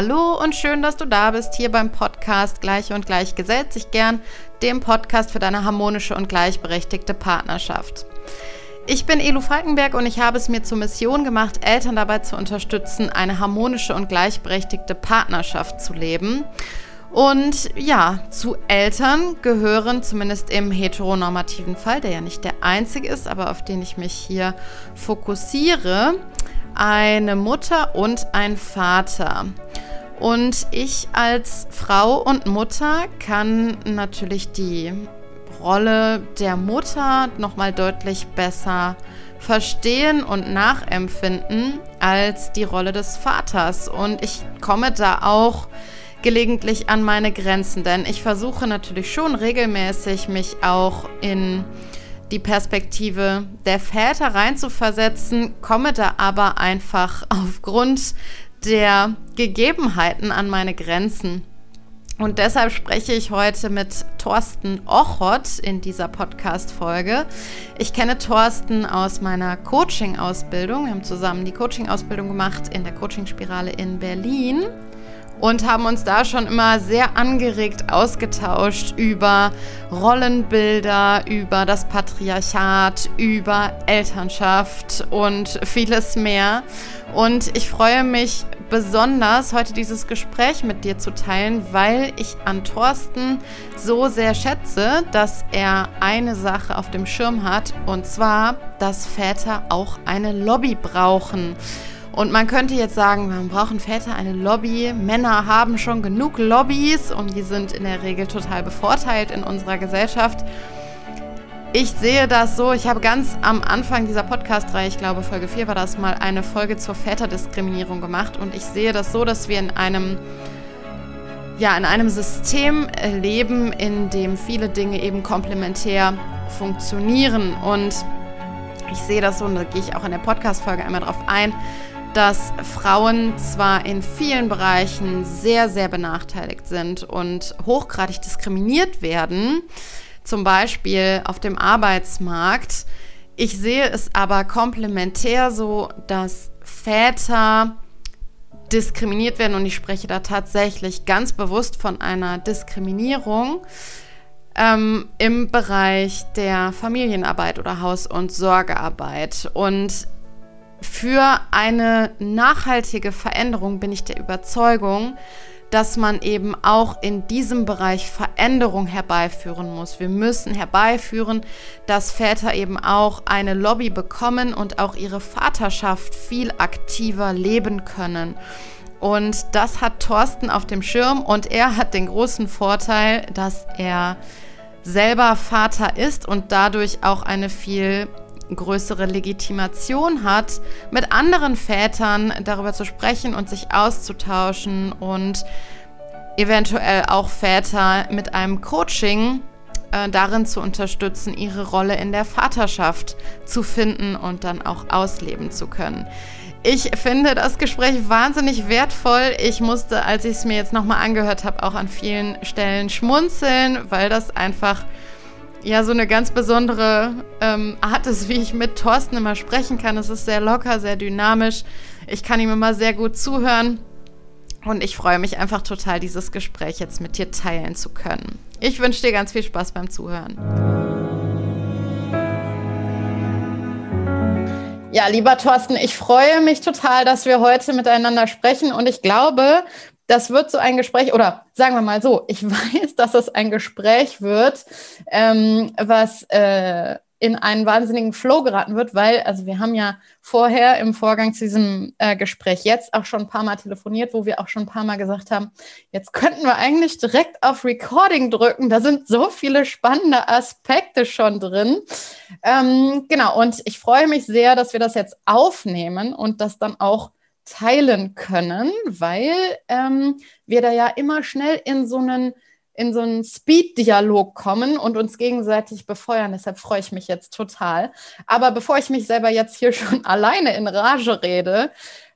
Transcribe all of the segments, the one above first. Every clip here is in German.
Hallo und schön, dass du da bist hier beim Podcast Gleich und Gleich gesellt sich gern, dem Podcast für deine harmonische und gleichberechtigte Partnerschaft. Ich bin Elu Falkenberg und ich habe es mir zur Mission gemacht, Eltern dabei zu unterstützen, eine harmonische und gleichberechtigte Partnerschaft zu leben. Und ja, zu Eltern gehören zumindest im heteronormativen Fall, der ja nicht der einzige ist, aber auf den ich mich hier fokussiere, eine Mutter und ein Vater. Und ich als Frau und Mutter kann natürlich die Rolle der Mutter nochmal deutlich besser verstehen und nachempfinden als die Rolle des Vaters. Und ich komme da auch gelegentlich an meine Grenzen, denn ich versuche natürlich schon regelmäßig mich auch in die Perspektive der Väter reinzuversetzen, komme da aber einfach aufgrund der Gegebenheiten an meine Grenzen. Und deshalb spreche ich heute mit Thorsten Ochot in dieser Podcast-Folge. Ich kenne Thorsten aus meiner Coaching-Ausbildung. Wir haben zusammen die Coaching-Ausbildung gemacht in der Coaching-Spirale in Berlin und haben uns da schon immer sehr angeregt ausgetauscht über Rollenbilder, über das Patriarchat, über Elternschaft und vieles mehr. Und ich freue mich besonders, heute dieses Gespräch mit dir zu teilen, weil ich an Thorsten so sehr schätze, dass er eine Sache auf dem Schirm hat, und zwar, dass Väter auch eine Lobby brauchen. Und man könnte jetzt sagen, man brauchen Väter eine Lobby. Männer haben schon genug Lobbys und die sind in der Regel total bevorteilt in unserer Gesellschaft. Ich sehe das so, ich habe ganz am Anfang dieser Podcast-Reihe, ich glaube Folge 4 war das mal, eine Folge zur Väterdiskriminierung gemacht und ich sehe das so, dass wir in einem ja, in einem System leben, in dem viele Dinge eben komplementär funktionieren und ich sehe das so und da gehe ich auch in der Podcast-Folge einmal drauf ein, dass Frauen zwar in vielen Bereichen sehr, sehr benachteiligt sind und hochgradig diskriminiert werden, zum Beispiel auf dem Arbeitsmarkt. Ich sehe es aber komplementär so, dass Väter diskriminiert werden und ich spreche da tatsächlich ganz bewusst von einer Diskriminierung ähm, im Bereich der Familienarbeit oder Haus- und Sorgearbeit. Und für eine nachhaltige Veränderung bin ich der Überzeugung, dass man eben auch in diesem Bereich Veränderung herbeiführen muss. Wir müssen herbeiführen, dass Väter eben auch eine Lobby bekommen und auch ihre Vaterschaft viel aktiver leben können. Und das hat Thorsten auf dem Schirm und er hat den großen Vorteil, dass er selber Vater ist und dadurch auch eine viel größere Legitimation hat, mit anderen Vätern darüber zu sprechen und sich auszutauschen und eventuell auch Väter mit einem Coaching äh, darin zu unterstützen, ihre Rolle in der Vaterschaft zu finden und dann auch ausleben zu können. Ich finde das Gespräch wahnsinnig wertvoll. Ich musste, als ich es mir jetzt nochmal angehört habe, auch an vielen Stellen schmunzeln, weil das einfach ja so eine ganz besondere ähm, Art ist, wie ich mit Thorsten immer sprechen kann. Es ist sehr locker, sehr dynamisch. Ich kann ihm immer sehr gut zuhören. Und ich freue mich einfach total, dieses Gespräch jetzt mit dir teilen zu können. Ich wünsche dir ganz viel Spaß beim Zuhören. Ja, lieber Thorsten, ich freue mich total, dass wir heute miteinander sprechen. Und ich glaube, das wird so ein Gespräch, oder sagen wir mal so, ich weiß, dass es ein Gespräch wird, ähm, was äh, in einen wahnsinnigen Flow geraten wird, weil, also wir haben ja vorher im Vorgang zu diesem äh, Gespräch jetzt auch schon ein paar Mal telefoniert, wo wir auch schon ein paar Mal gesagt haben, jetzt könnten wir eigentlich direkt auf Recording drücken. Da sind so viele spannende Aspekte schon drin. Ähm, genau, und ich freue mich sehr, dass wir das jetzt aufnehmen und das dann auch teilen können, weil ähm, wir da ja immer schnell in so einen in so einen Speed-Dialog kommen und uns gegenseitig befeuern. Deshalb freue ich mich jetzt total. Aber bevor ich mich selber jetzt hier schon alleine in Rage rede,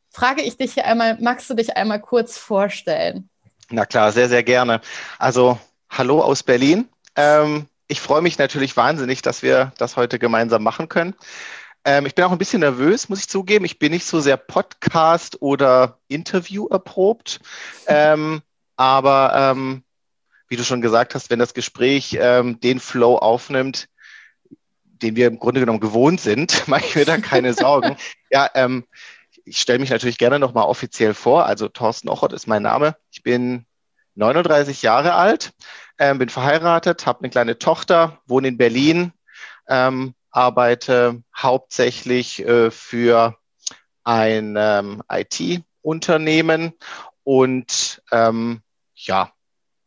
frage ich dich hier einmal, magst du dich einmal kurz vorstellen? Na klar, sehr, sehr gerne. Also, hallo aus Berlin. Ähm, ich freue mich natürlich wahnsinnig, dass wir das heute gemeinsam machen können. Ähm, ich bin auch ein bisschen nervös, muss ich zugeben. Ich bin nicht so sehr Podcast- oder Interview erprobt. Ähm, aber ähm, wie du schon gesagt hast, wenn das Gespräch ähm, den Flow aufnimmt, den wir im Grunde genommen gewohnt sind, mache ich mir da keine Sorgen. ja, ähm, ich stelle mich natürlich gerne nochmal offiziell vor. Also Thorsten Ochot ist mein Name. Ich bin 39 Jahre alt, äh, bin verheiratet, habe eine kleine Tochter, wohne in Berlin, ähm, arbeite hauptsächlich äh, für ein ähm, IT-Unternehmen und ähm, ja,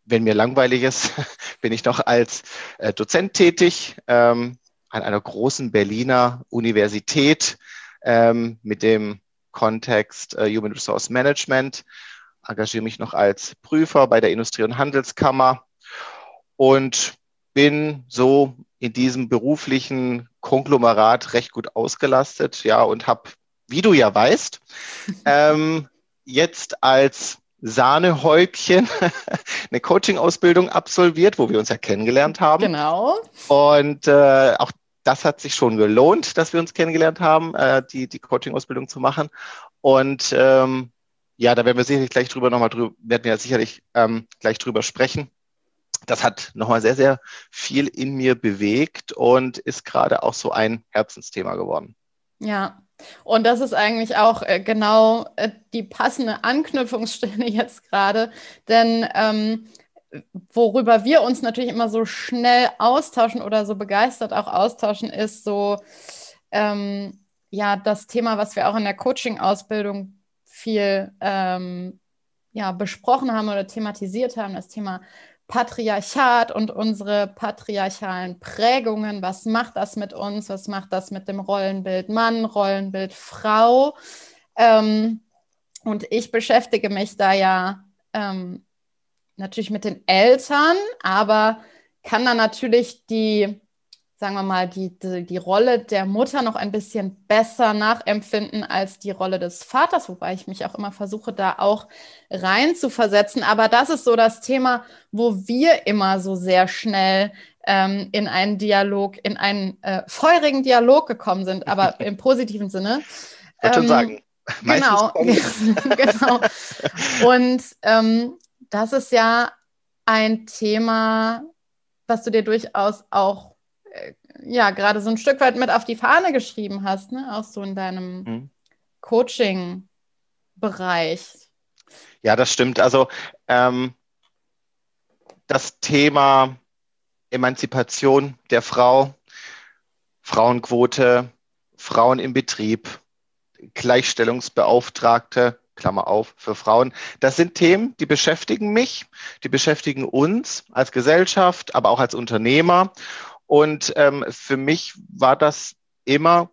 wenn mir langweilig ist, bin ich noch als äh, Dozent tätig ähm, an einer großen Berliner Universität ähm, mit dem Kontext äh, Human Resource Management, engagiere mich noch als Prüfer bei der Industrie- und Handelskammer und bin so in diesem beruflichen Konglomerat recht gut ausgelastet, ja, und habe, wie du ja weißt, ähm, jetzt als Sahnehäubchen eine Coaching-Ausbildung absolviert, wo wir uns ja kennengelernt haben. Genau. Und äh, auch das hat sich schon gelohnt, dass wir uns kennengelernt haben, äh, die, die Coaching-Ausbildung zu machen. Und ähm, ja, da werden wir sicherlich gleich drüber nochmal drüber, werden wir ja sicherlich ähm, gleich drüber sprechen. Das hat nochmal sehr, sehr viel in mir bewegt und ist gerade auch so ein Herzensthema geworden. Ja, und das ist eigentlich auch äh, genau äh, die passende Anknüpfungsstelle jetzt gerade, denn ähm, worüber wir uns natürlich immer so schnell austauschen oder so begeistert auch austauschen, ist so ähm, ja das Thema, was wir auch in der Coaching-Ausbildung viel ähm, ja, besprochen haben oder thematisiert haben, das Thema Patriarchat und unsere patriarchalen Prägungen. Was macht das mit uns? Was macht das mit dem Rollenbild Mann, Rollenbild Frau? Ähm, und ich beschäftige mich da ja ähm, natürlich mit den Eltern, aber kann dann natürlich die, sagen wir mal, die, die, die, Rolle der Mutter noch ein bisschen besser nachempfinden als die Rolle des Vaters, wobei ich mich auch immer versuche, da auch rein zu versetzen. Aber das ist so das Thema, wo wir immer so sehr schnell ähm, in einen Dialog, in einen äh, feurigen Dialog gekommen sind, aber im positiven Sinne. Ich würde ähm, schon sagen. Genau, genau. Und ähm, das ist ja ein Thema, was du dir durchaus auch ja gerade so ein Stück weit mit auf die Fahne geschrieben hast, ne? auch so in deinem mhm. Coaching-Bereich. Ja, das stimmt. Also ähm, das Thema Emanzipation der Frau, Frauenquote, Frauen im Betrieb, Gleichstellungsbeauftragte, Klammer auf, für Frauen. Das sind Themen, die beschäftigen mich, die beschäftigen uns als Gesellschaft, aber auch als Unternehmer. Und ähm, für mich war das immer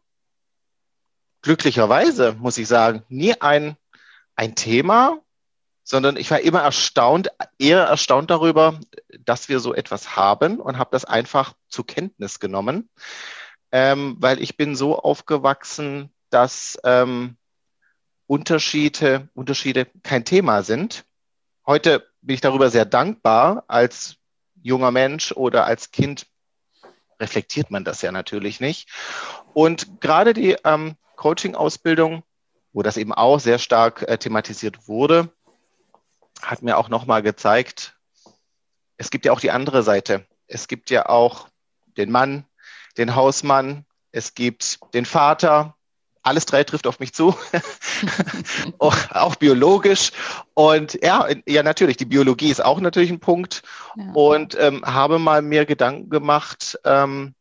glücklicherweise, muss ich sagen, nie ein, ein Thema, sondern ich war immer erstaunt, eher erstaunt darüber, dass wir so etwas haben und habe das einfach zur Kenntnis genommen, ähm, weil ich bin so aufgewachsen, dass ähm, Unterschiede, Unterschiede kein Thema sind. Heute bin ich darüber sehr dankbar. Als junger Mensch oder als Kind reflektiert man das ja natürlich nicht. Und gerade die ähm, Coaching-Ausbildung, wo das eben auch sehr stark äh, thematisiert wurde, hat mir auch nochmal gezeigt, es gibt ja auch die andere Seite. Es gibt ja auch den Mann, den Hausmann, es gibt den Vater, alles drei trifft auf mich zu, auch, auch, biologisch. Und ja, ja, natürlich, die Biologie ist auch natürlich ein Punkt. Ja. Und ähm, habe mal mir Gedanken gemacht, ähm,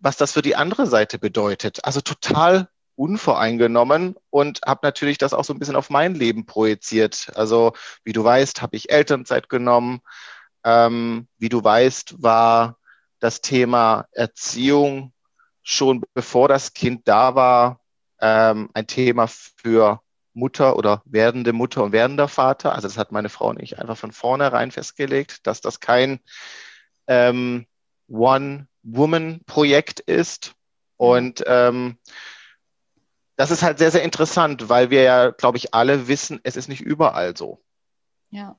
was das für die andere Seite bedeutet. Also total unvoreingenommen und habe natürlich das auch so ein bisschen auf mein Leben projiziert. Also wie du weißt, habe ich Elternzeit genommen. Ähm, wie du weißt, war das Thema Erziehung schon bevor das Kind da war, ähm, ein Thema für Mutter oder werdende Mutter und werdender Vater. Also das hat meine Frau und ich einfach von vornherein festgelegt, dass das kein ähm, One-Woman-Projekt ist. Und ähm, das ist halt sehr, sehr interessant, weil wir ja, glaube ich, alle wissen, es ist nicht überall so. Ja.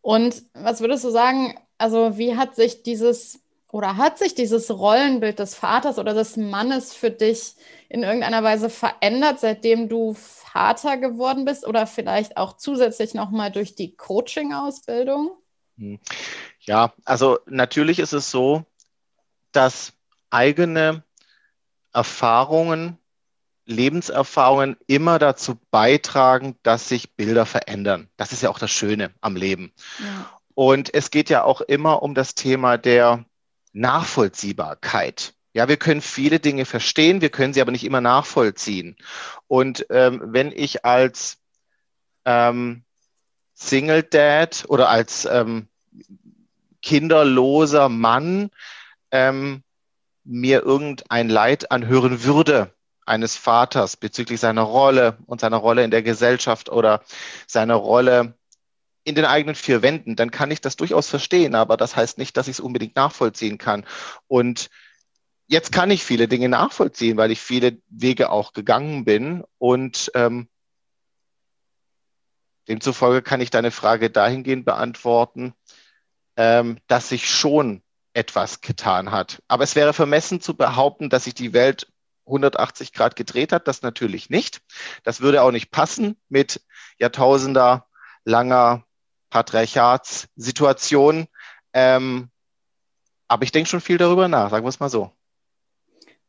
Und was würdest du sagen, also wie hat sich dieses oder hat sich dieses Rollenbild des Vaters oder des Mannes für dich in irgendeiner Weise verändert, seitdem du Vater geworden bist oder vielleicht auch zusätzlich nochmal durch die Coaching-Ausbildung? Hm. Ja, also natürlich ist es so, dass eigene Erfahrungen, Lebenserfahrungen immer dazu beitragen, dass sich Bilder verändern. Das ist ja auch das Schöne am Leben. Ja. Und es geht ja auch immer um das Thema der Nachvollziehbarkeit. Ja, wir können viele Dinge verstehen, wir können sie aber nicht immer nachvollziehen. Und ähm, wenn ich als ähm, Single Dad oder als ähm, kinderloser Mann ähm, mir irgendein Leid anhören würde eines Vaters bezüglich seiner Rolle und seiner Rolle in der Gesellschaft oder seiner Rolle in den eigenen vier Wänden, dann kann ich das durchaus verstehen, aber das heißt nicht, dass ich es unbedingt nachvollziehen kann. Und jetzt kann ich viele Dinge nachvollziehen, weil ich viele Wege auch gegangen bin und ähm, demzufolge kann ich deine Frage dahingehend beantworten, ähm, dass sich schon etwas getan hat. Aber es wäre vermessen zu behaupten, dass sich die Welt 180 Grad gedreht hat. Das natürlich nicht. Das würde auch nicht passen mit Jahrtausender langer Patriarchatssituation. Ähm, aber ich denke schon viel darüber nach, sagen wir es mal so.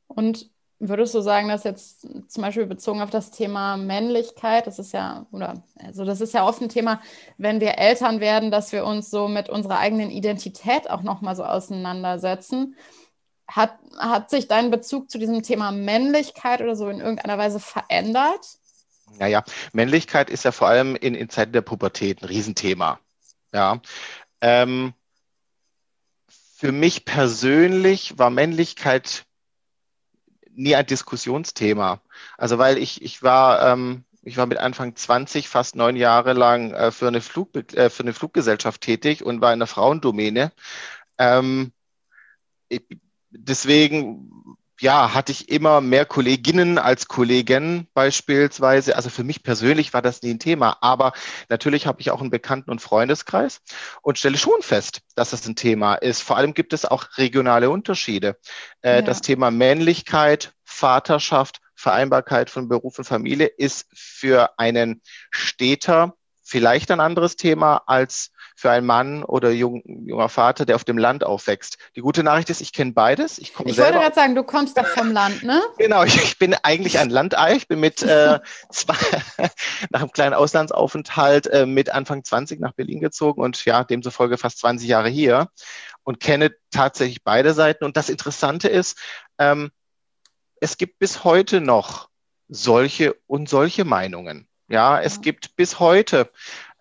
Und würdest du sagen, dass jetzt zum Beispiel bezogen auf das Thema Männlichkeit, das ist ja, oder also das ist ja oft ein Thema, wenn wir Eltern werden, dass wir uns so mit unserer eigenen Identität auch nochmal so auseinandersetzen. Hat, hat sich dein Bezug zu diesem Thema Männlichkeit oder so in irgendeiner Weise verändert? Naja, Männlichkeit ist ja vor allem in, in Zeiten der Pubertät ein Riesenthema. Ja. Ähm, für mich persönlich war Männlichkeit nie ein Diskussionsthema. Also weil ich, ich war, ähm, ich war mit Anfang 20 fast neun Jahre lang äh, für, eine Flug, äh, für eine Fluggesellschaft tätig und war in der Frauendomäne. Ähm, ich, deswegen ja, hatte ich immer mehr Kolleginnen als Kollegen beispielsweise. Also für mich persönlich war das nie ein Thema. Aber natürlich habe ich auch einen Bekannten- und Freundeskreis und stelle schon fest, dass das ein Thema ist. Vor allem gibt es auch regionale Unterschiede. Äh, ja. Das Thema Männlichkeit, Vaterschaft, Vereinbarkeit von Beruf und Familie ist für einen Städter vielleicht ein anderes Thema als für einen Mann oder jung, junger Vater, der auf dem Land aufwächst. Die gute Nachricht ist, ich kenne beides. Ich, ich wollte gerade sagen, du kommst doch vom Land, ne? Genau, ich, ich bin eigentlich ein Landei. Ich bin mit äh, zwei, nach einem kleinen Auslandsaufenthalt äh, mit Anfang 20 nach Berlin gezogen und ja, demzufolge fast 20 Jahre hier und kenne tatsächlich beide Seiten. Und das Interessante ist, ähm, es gibt bis heute noch solche und solche Meinungen. Ja, es gibt bis heute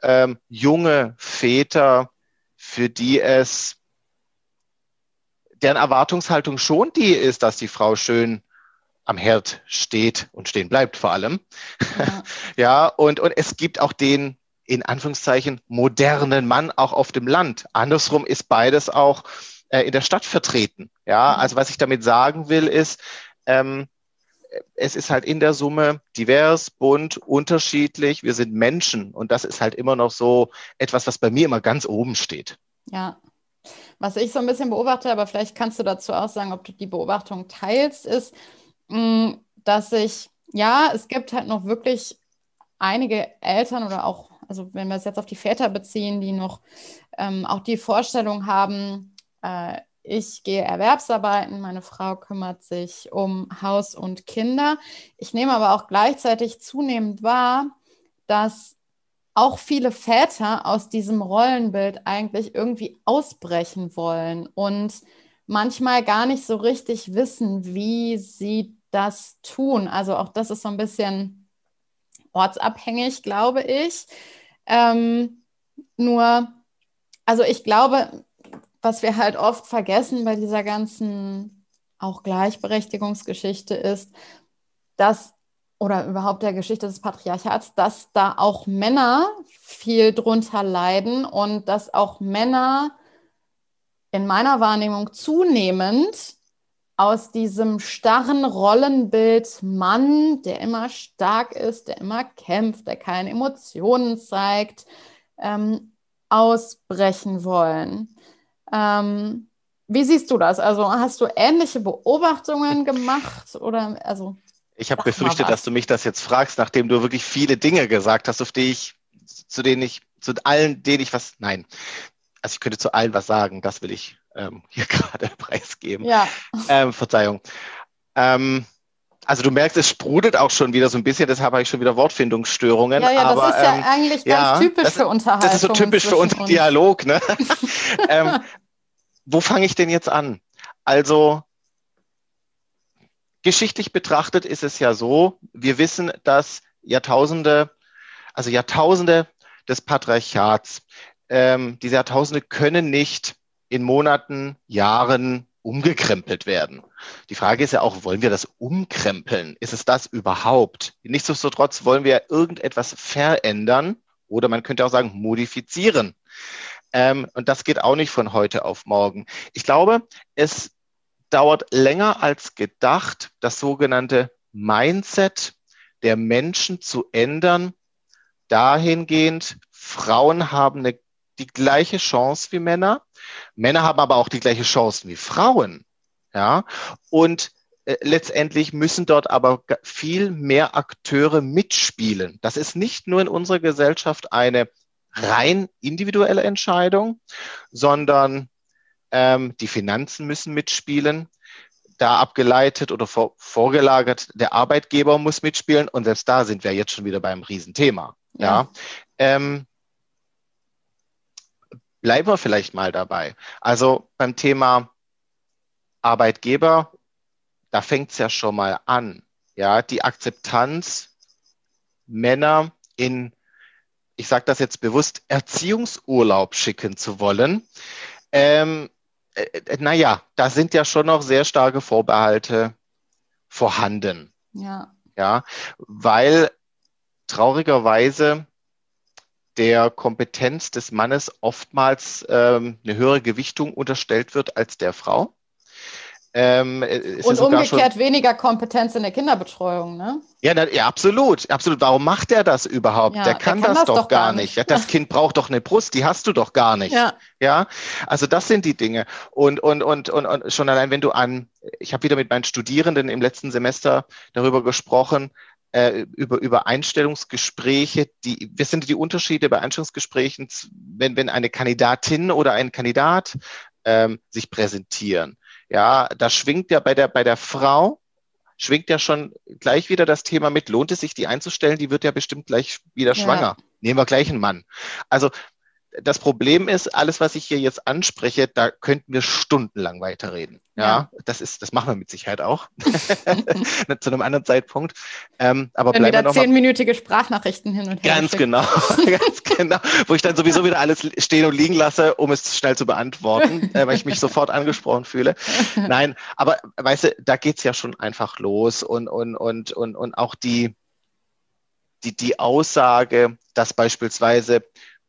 ähm, junge Väter, für die es deren Erwartungshaltung schon die ist, dass die Frau schön am Herd steht und stehen bleibt vor allem. Ja, ja und, und es gibt auch den in Anführungszeichen modernen Mann auch auf dem Land. Andersrum ist beides auch äh, in der Stadt vertreten. Ja, mhm. also was ich damit sagen will, ist, ähm, es ist halt in der Summe divers, bunt, unterschiedlich. Wir sind Menschen und das ist halt immer noch so etwas, was bei mir immer ganz oben steht. Ja. Was ich so ein bisschen beobachte, aber vielleicht kannst du dazu auch sagen, ob du die Beobachtung teilst, ist, mm, dass ich, ja, es gibt halt noch wirklich einige Eltern oder auch, also wenn wir es jetzt auf die Väter beziehen, die noch ähm, auch die Vorstellung haben, äh, ich gehe Erwerbsarbeiten, meine Frau kümmert sich um Haus und Kinder. Ich nehme aber auch gleichzeitig zunehmend wahr, dass auch viele Väter aus diesem Rollenbild eigentlich irgendwie ausbrechen wollen und manchmal gar nicht so richtig wissen, wie sie das tun. Also auch das ist so ein bisschen ortsabhängig, glaube ich. Ähm, nur, also ich glaube, was wir halt oft vergessen bei dieser ganzen auch Gleichberechtigungsgeschichte ist, dass oder überhaupt der Geschichte des Patriarchats, dass da auch Männer viel drunter leiden und dass auch Männer in meiner Wahrnehmung zunehmend aus diesem starren Rollenbild Mann, der immer stark ist, der immer kämpft, der keine Emotionen zeigt, ähm, ausbrechen wollen. Ähm, Wie siehst du das? Also hast du ähnliche Beobachtungen gemacht oder also? Ich habe befürchtet, dass du mich das jetzt fragst, nachdem du wirklich viele Dinge gesagt hast, auf die ich, zu denen ich, zu allen, denen ich was, nein, also ich könnte zu allen was sagen, das will ich ähm, hier gerade preisgeben. Ja. Ähm, Verzeihung. Ähm, also du merkst, es sprudelt auch schon wieder so ein bisschen, deshalb habe ich schon wieder Wortfindungsstörungen. Ja, ja, aber, das ist ja ähm, eigentlich ganz ja, typisch das, für Unterhaltung. Das ist so typisch für uns Dialog. Ne? ähm, wo fange ich denn jetzt an? Also geschichtlich betrachtet ist es ja so, wir wissen, dass Jahrtausende, also Jahrtausende des Patriarchats, ähm, diese Jahrtausende können nicht in Monaten, Jahren umgekrempelt werden. Die Frage ist ja auch, wollen wir das umkrempeln? Ist es das überhaupt? Nichtsdestotrotz wollen wir irgendetwas verändern oder man könnte auch sagen, modifizieren. Ähm, und das geht auch nicht von heute auf morgen. Ich glaube, es dauert länger als gedacht, das sogenannte Mindset der Menschen zu ändern, dahingehend, Frauen haben eine, die gleiche Chance wie Männer, Männer haben aber auch die gleiche Chancen wie Frauen. Ja, und äh, letztendlich müssen dort aber viel mehr Akteure mitspielen. Das ist nicht nur in unserer Gesellschaft eine rein individuelle Entscheidung, sondern ähm, die Finanzen müssen mitspielen. Da abgeleitet oder vor, vorgelagert, der Arbeitgeber muss mitspielen und selbst da sind wir jetzt schon wieder beim Riesenthema. Ja. ja. Ähm, bleiben wir vielleicht mal dabei. Also beim Thema Arbeitgeber, da fängt es ja schon mal an. Ja, die Akzeptanz, Männer in ich sage das jetzt bewusst, Erziehungsurlaub schicken zu wollen, ähm, äh, äh, naja, da sind ja schon noch sehr starke Vorbehalte vorhanden. Ja. Ja, weil traurigerweise der Kompetenz des Mannes oftmals ähm, eine höhere Gewichtung unterstellt wird als der Frau. Ähm, und umgekehrt schon, weniger Kompetenz in der Kinderbetreuung, ne? Ja, na, ja, absolut, absolut. Warum macht er das überhaupt? Ja, der, kann der, kann das, das doch, gar nicht. nicht. Das Kind braucht doch eine Brust, die hast du doch gar nicht. Ja. ja? Also das sind die Dinge. Und, und, und, und, und schon allein, wenn du an, ich habe wieder mit meinen Studierenden im letzten Semester darüber gesprochen, äh, über, über Einstellungsgespräche, die, was sind die Unterschiede bei Einstellungsgesprächen, wenn, wenn eine Kandidatin oder ein Kandidat ähm, sich präsentieren? Ja, da schwingt ja bei der, bei der Frau, schwingt ja schon gleich wieder das Thema mit, lohnt es sich, die einzustellen? Die wird ja bestimmt gleich wieder ja. schwanger. Nehmen wir gleich einen Mann. Also das Problem ist, alles, was ich hier jetzt anspreche, da könnten wir stundenlang weiterreden. Ja, ja. das ist, das machen wir mit Sicherheit auch. Zu einem anderen Zeitpunkt. Ähm, aber Wenn wieder zehnminütige Sprachnachrichten hin und her. Ganz schicken. genau, ganz genau. Wo ich dann sowieso wieder alles stehen und liegen lasse, um es schnell zu beantworten, äh, weil ich mich sofort angesprochen fühle. Nein, aber weißt du, da geht's ja schon einfach los und, und, und, und, und auch die, die, die Aussage, dass beispielsweise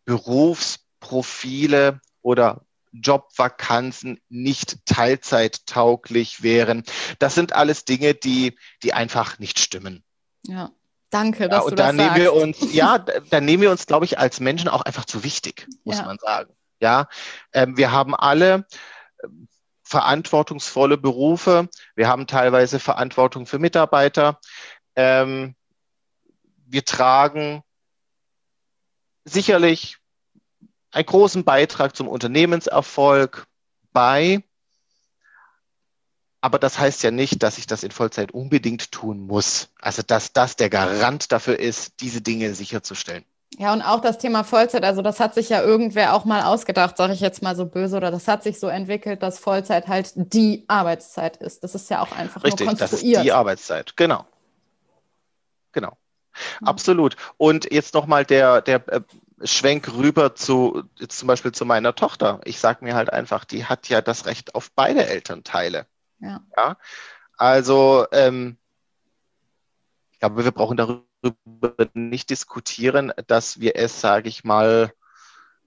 Berufsprofile oder Jobvakanzen nicht teilzeittauglich wären. Das sind alles Dinge, die, die einfach nicht stimmen. Ja. Danke, dass ja, und du da das nehmen sagst. wir uns, ja, da nehmen wir uns, glaube ich, als Menschen auch einfach zu wichtig, muss ja. man sagen. Ja, ähm, wir haben alle ähm, verantwortungsvolle Berufe. Wir haben teilweise Verantwortung für Mitarbeiter. Ähm, wir tragen sicherlich einen großen Beitrag zum Unternehmenserfolg bei. Aber das heißt ja nicht, dass ich das in Vollzeit unbedingt tun muss. Also, dass das der Garant dafür ist, diese Dinge sicherzustellen. Ja, und auch das Thema Vollzeit, also das hat sich ja irgendwer auch mal ausgedacht, sage ich jetzt mal so böse, oder das hat sich so entwickelt, dass Vollzeit halt die Arbeitszeit ist. Das ist ja auch einfach Richtig, nur konstruiert. das ist die Arbeitszeit, genau. Genau. Mhm. Absolut. Und jetzt nochmal der, der äh, Schwenk rüber zu, jetzt zum Beispiel zu meiner Tochter. Ich sage mir halt einfach, die hat ja das Recht auf beide Elternteile. Ja. ja? Also, ähm, ich glaube, wir brauchen darüber nicht diskutieren, dass wir es, sage ich mal,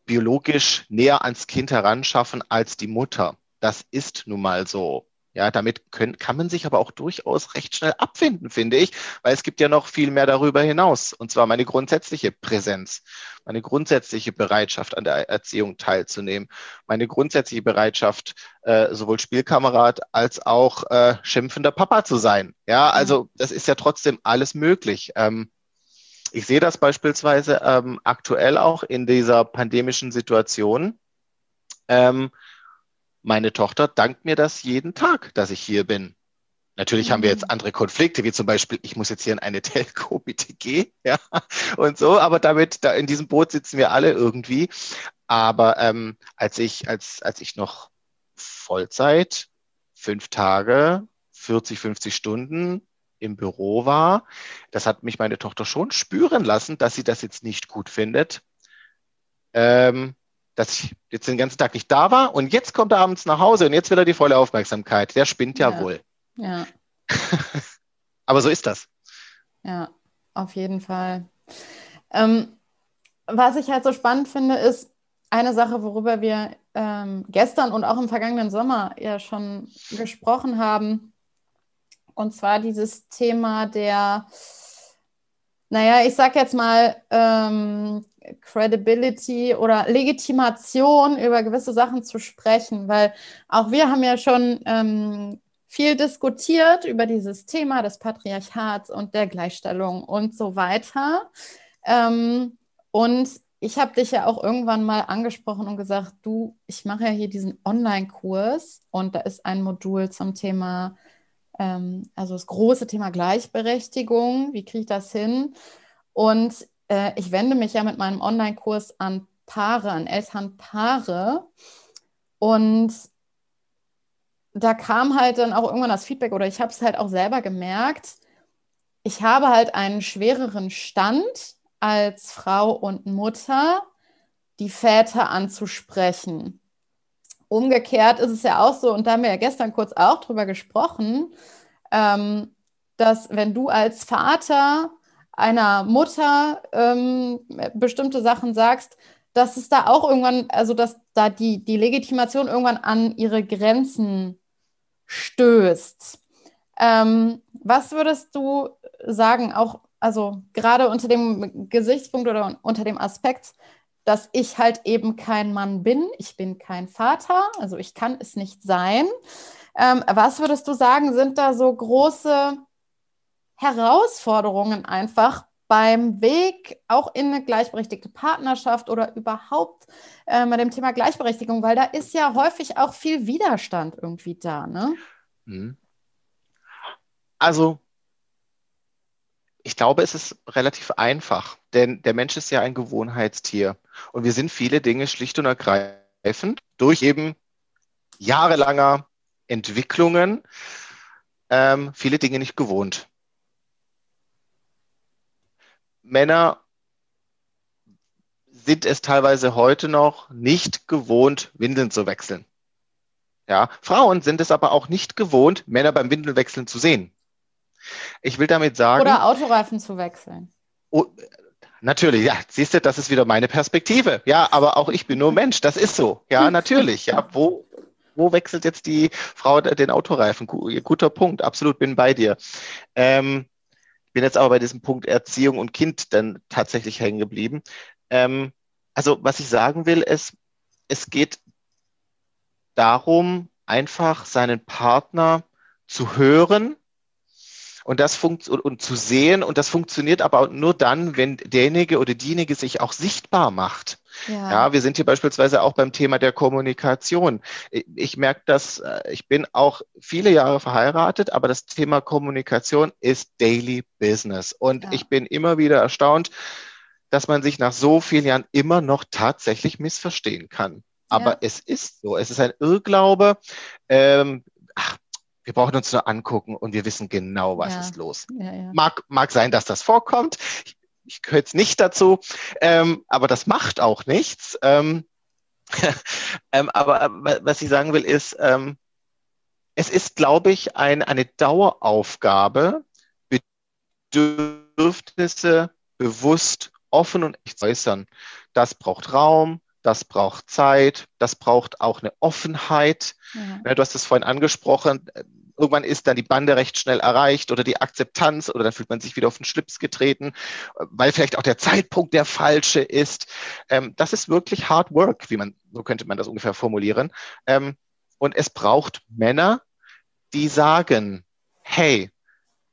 biologisch näher ans Kind heranschaffen als die Mutter. Das ist nun mal so. Ja, damit können, kann man sich aber auch durchaus recht schnell abfinden, finde ich, weil es gibt ja noch viel mehr darüber hinaus. Und zwar meine grundsätzliche Präsenz, meine grundsätzliche Bereitschaft, an der Erziehung teilzunehmen, meine grundsätzliche Bereitschaft, äh, sowohl Spielkamerad als auch äh, schimpfender Papa zu sein. Ja, also das ist ja trotzdem alles möglich. Ähm, ich sehe das beispielsweise ähm, aktuell auch in dieser pandemischen Situation. Ähm, meine Tochter dankt mir das jeden Tag, dass ich hier bin. Natürlich mhm. haben wir jetzt mhm. andere Konflikte, wie zum Beispiel, ich muss jetzt hier in eine Telco BTG, ja, und so, aber damit, da in diesem Boot sitzen wir alle irgendwie. Aber ähm, als ich, als, als ich noch Vollzeit, fünf Tage, 40, 50 Stunden im Büro war, das hat mich meine Tochter schon spüren lassen, dass sie das jetzt nicht gut findet. Ähm, dass ich jetzt den ganzen Tag nicht da war und jetzt kommt er abends nach Hause und jetzt will er die volle Aufmerksamkeit. Der spinnt ja, ja. wohl. Ja. Aber so ist das. Ja, auf jeden Fall. Ähm, was ich halt so spannend finde, ist eine Sache, worüber wir ähm, gestern und auch im vergangenen Sommer ja schon gesprochen haben. Und zwar dieses Thema der, naja, ich sag jetzt mal, ähm, Credibility oder Legitimation über gewisse Sachen zu sprechen, weil auch wir haben ja schon ähm, viel diskutiert über dieses Thema des Patriarchats und der Gleichstellung und so weiter. Ähm, und ich habe dich ja auch irgendwann mal angesprochen und gesagt, du, ich mache ja hier diesen Online-Kurs und da ist ein Modul zum Thema, ähm, also das große Thema Gleichberechtigung, wie kriege ich das hin? Und äh, ich wende mich ja mit meinem Online-Kurs an Paare, an Elternpaare. Und da kam halt dann auch irgendwann das Feedback oder ich habe es halt auch selber gemerkt. Ich habe halt einen schwereren Stand als Frau und Mutter, die Väter anzusprechen. Umgekehrt ist es ja auch so, und da haben wir ja gestern kurz auch drüber gesprochen, ähm, dass wenn du als Vater einer Mutter ähm, bestimmte Sachen sagst, dass es da auch irgendwann, also dass da die, die Legitimation irgendwann an ihre Grenzen stößt. Ähm, was würdest du sagen, auch, also gerade unter dem Gesichtspunkt oder unter dem Aspekt, dass ich halt eben kein Mann bin, ich bin kein Vater, also ich kann es nicht sein. Ähm, was würdest du sagen, sind da so große Herausforderungen einfach beim Weg auch in eine gleichberechtigte Partnerschaft oder überhaupt äh, bei dem Thema Gleichberechtigung, weil da ist ja häufig auch viel Widerstand irgendwie da, ne? Mhm. Also, ich glaube, es ist relativ einfach, denn der Mensch ist ja ein Gewohnheitstier und wir sind viele Dinge schlicht und ergreifend durch eben jahrelanger Entwicklungen ähm, viele Dinge nicht gewohnt. Männer sind es teilweise heute noch nicht gewohnt, Windeln zu wechseln. Ja, Frauen sind es aber auch nicht gewohnt, Männer beim Windelwechseln zu sehen. Ich will damit sagen. Oder Autoreifen zu wechseln. Oh, natürlich, ja, siehst du, das ist wieder meine Perspektive. Ja, aber auch ich bin nur Mensch, das ist so. Ja, natürlich. Ja, wo, wo wechselt jetzt die Frau den Autoreifen? Guter Punkt, absolut bin bei dir. Ähm, bin jetzt aber bei diesem Punkt Erziehung und Kind dann tatsächlich hängen geblieben. Ähm, also was ich sagen will, ist, es geht darum, einfach seinen Partner zu hören und das funkt und, und, zu sehen und das funktioniert aber nur dann, wenn derjenige oder diejenige sich auch sichtbar macht. Ja. ja, wir sind hier beispielsweise auch beim Thema der Kommunikation. Ich, ich merke das, äh, ich bin auch viele Jahre verheiratet, aber das Thema Kommunikation ist Daily Business. Und ja. ich bin immer wieder erstaunt, dass man sich nach so vielen Jahren immer noch tatsächlich missverstehen kann. Aber ja. es ist so, es ist ein Irrglaube. Ähm, ach, wir brauchen uns nur angucken und wir wissen genau, was ist los. Mag, mag sein, dass das vorkommt. Ich, ich gehöre jetzt nicht dazu, ähm, aber das macht auch nichts. Ähm, ähm, aber äh, was ich sagen will, ist, ähm, es ist, glaube ich, ein, eine Daueraufgabe, Bedürfnisse bewusst offen und echt äußern. Das braucht Raum, das braucht Zeit, das braucht auch eine Offenheit. Ja. Du hast es vorhin angesprochen, irgendwann ist dann die Bande recht schnell erreicht oder die Akzeptanz oder dann fühlt man sich wieder auf den Schlips getreten, weil vielleicht auch der Zeitpunkt der falsche ist. Ähm, das ist wirklich Hard Work, wie man, so könnte man das ungefähr formulieren. Ähm, und es braucht Männer, die sagen, hey,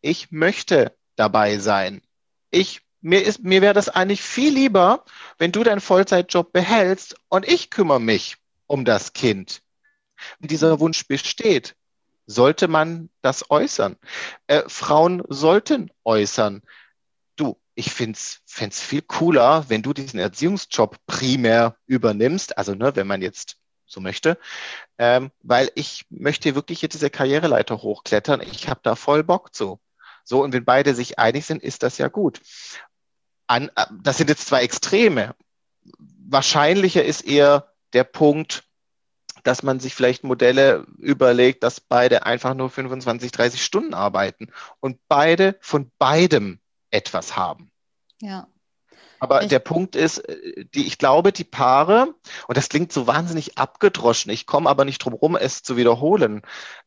ich möchte dabei sein. Ich, mir ist, mir wäre das eigentlich viel lieber, wenn du deinen Vollzeitjob behältst und ich kümmere mich um das Kind. Wenn dieser Wunsch besteht, sollte man das äußern. Äh, Frauen sollten äußern, du, ich finde es viel cooler, wenn du diesen Erziehungsjob primär übernimmst, also ne, wenn man jetzt so möchte, ähm, weil ich möchte wirklich hier diese Karriereleiter hochklettern. Ich habe da voll Bock zu. So, und wenn beide sich einig sind, ist das ja gut. An, äh, das sind jetzt zwei Extreme. Wahrscheinlicher ist eher der Punkt, dass man sich vielleicht Modelle überlegt, dass beide einfach nur 25, 30 Stunden arbeiten und beide von beidem etwas haben. Ja. Aber ich, der Punkt ist, äh, die, ich glaube, die Paare, und das klingt so wahnsinnig abgedroschen, ich komme aber nicht drum rum, es zu wiederholen.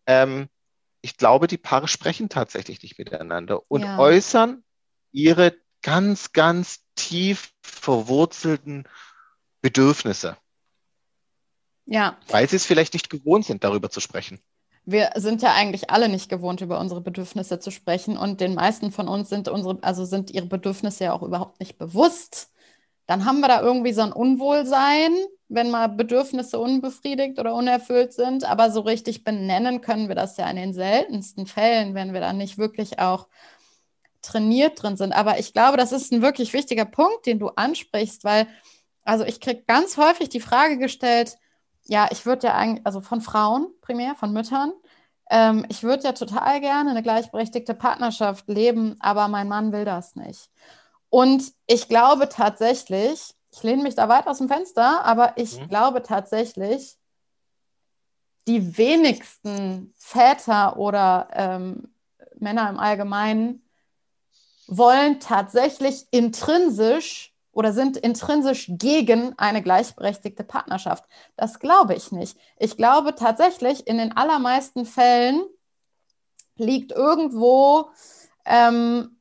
Ähm, ich glaube, die Paare sprechen tatsächlich nicht miteinander und ja. äußern ihre ganz, ganz tief verwurzelten Bedürfnisse. Ja. Weil sie es vielleicht nicht gewohnt sind, darüber zu sprechen. Wir sind ja eigentlich alle nicht gewohnt, über unsere Bedürfnisse zu sprechen. Und den meisten von uns sind unsere, also sind ihre Bedürfnisse ja auch überhaupt nicht bewusst. Dann haben wir da irgendwie so ein Unwohlsein, wenn mal Bedürfnisse unbefriedigt oder unerfüllt sind. Aber so richtig benennen können wir das ja in den seltensten Fällen, wenn wir da nicht wirklich auch trainiert drin sind. Aber ich glaube, das ist ein wirklich wichtiger Punkt, den du ansprichst, weil, also ich kriege ganz häufig die Frage gestellt, ja, ich würde ja eigentlich, also von Frauen primär, von Müttern, ähm, ich würde ja total gerne eine gleichberechtigte Partnerschaft leben, aber mein Mann will das nicht. Und ich glaube tatsächlich, ich lehne mich da weit aus dem Fenster, aber ich mhm. glaube tatsächlich, die wenigsten Väter oder ähm, Männer im Allgemeinen wollen tatsächlich intrinsisch oder sind intrinsisch gegen eine gleichberechtigte Partnerschaft. Das glaube ich nicht. Ich glaube tatsächlich, in den allermeisten Fällen liegt irgendwo ähm,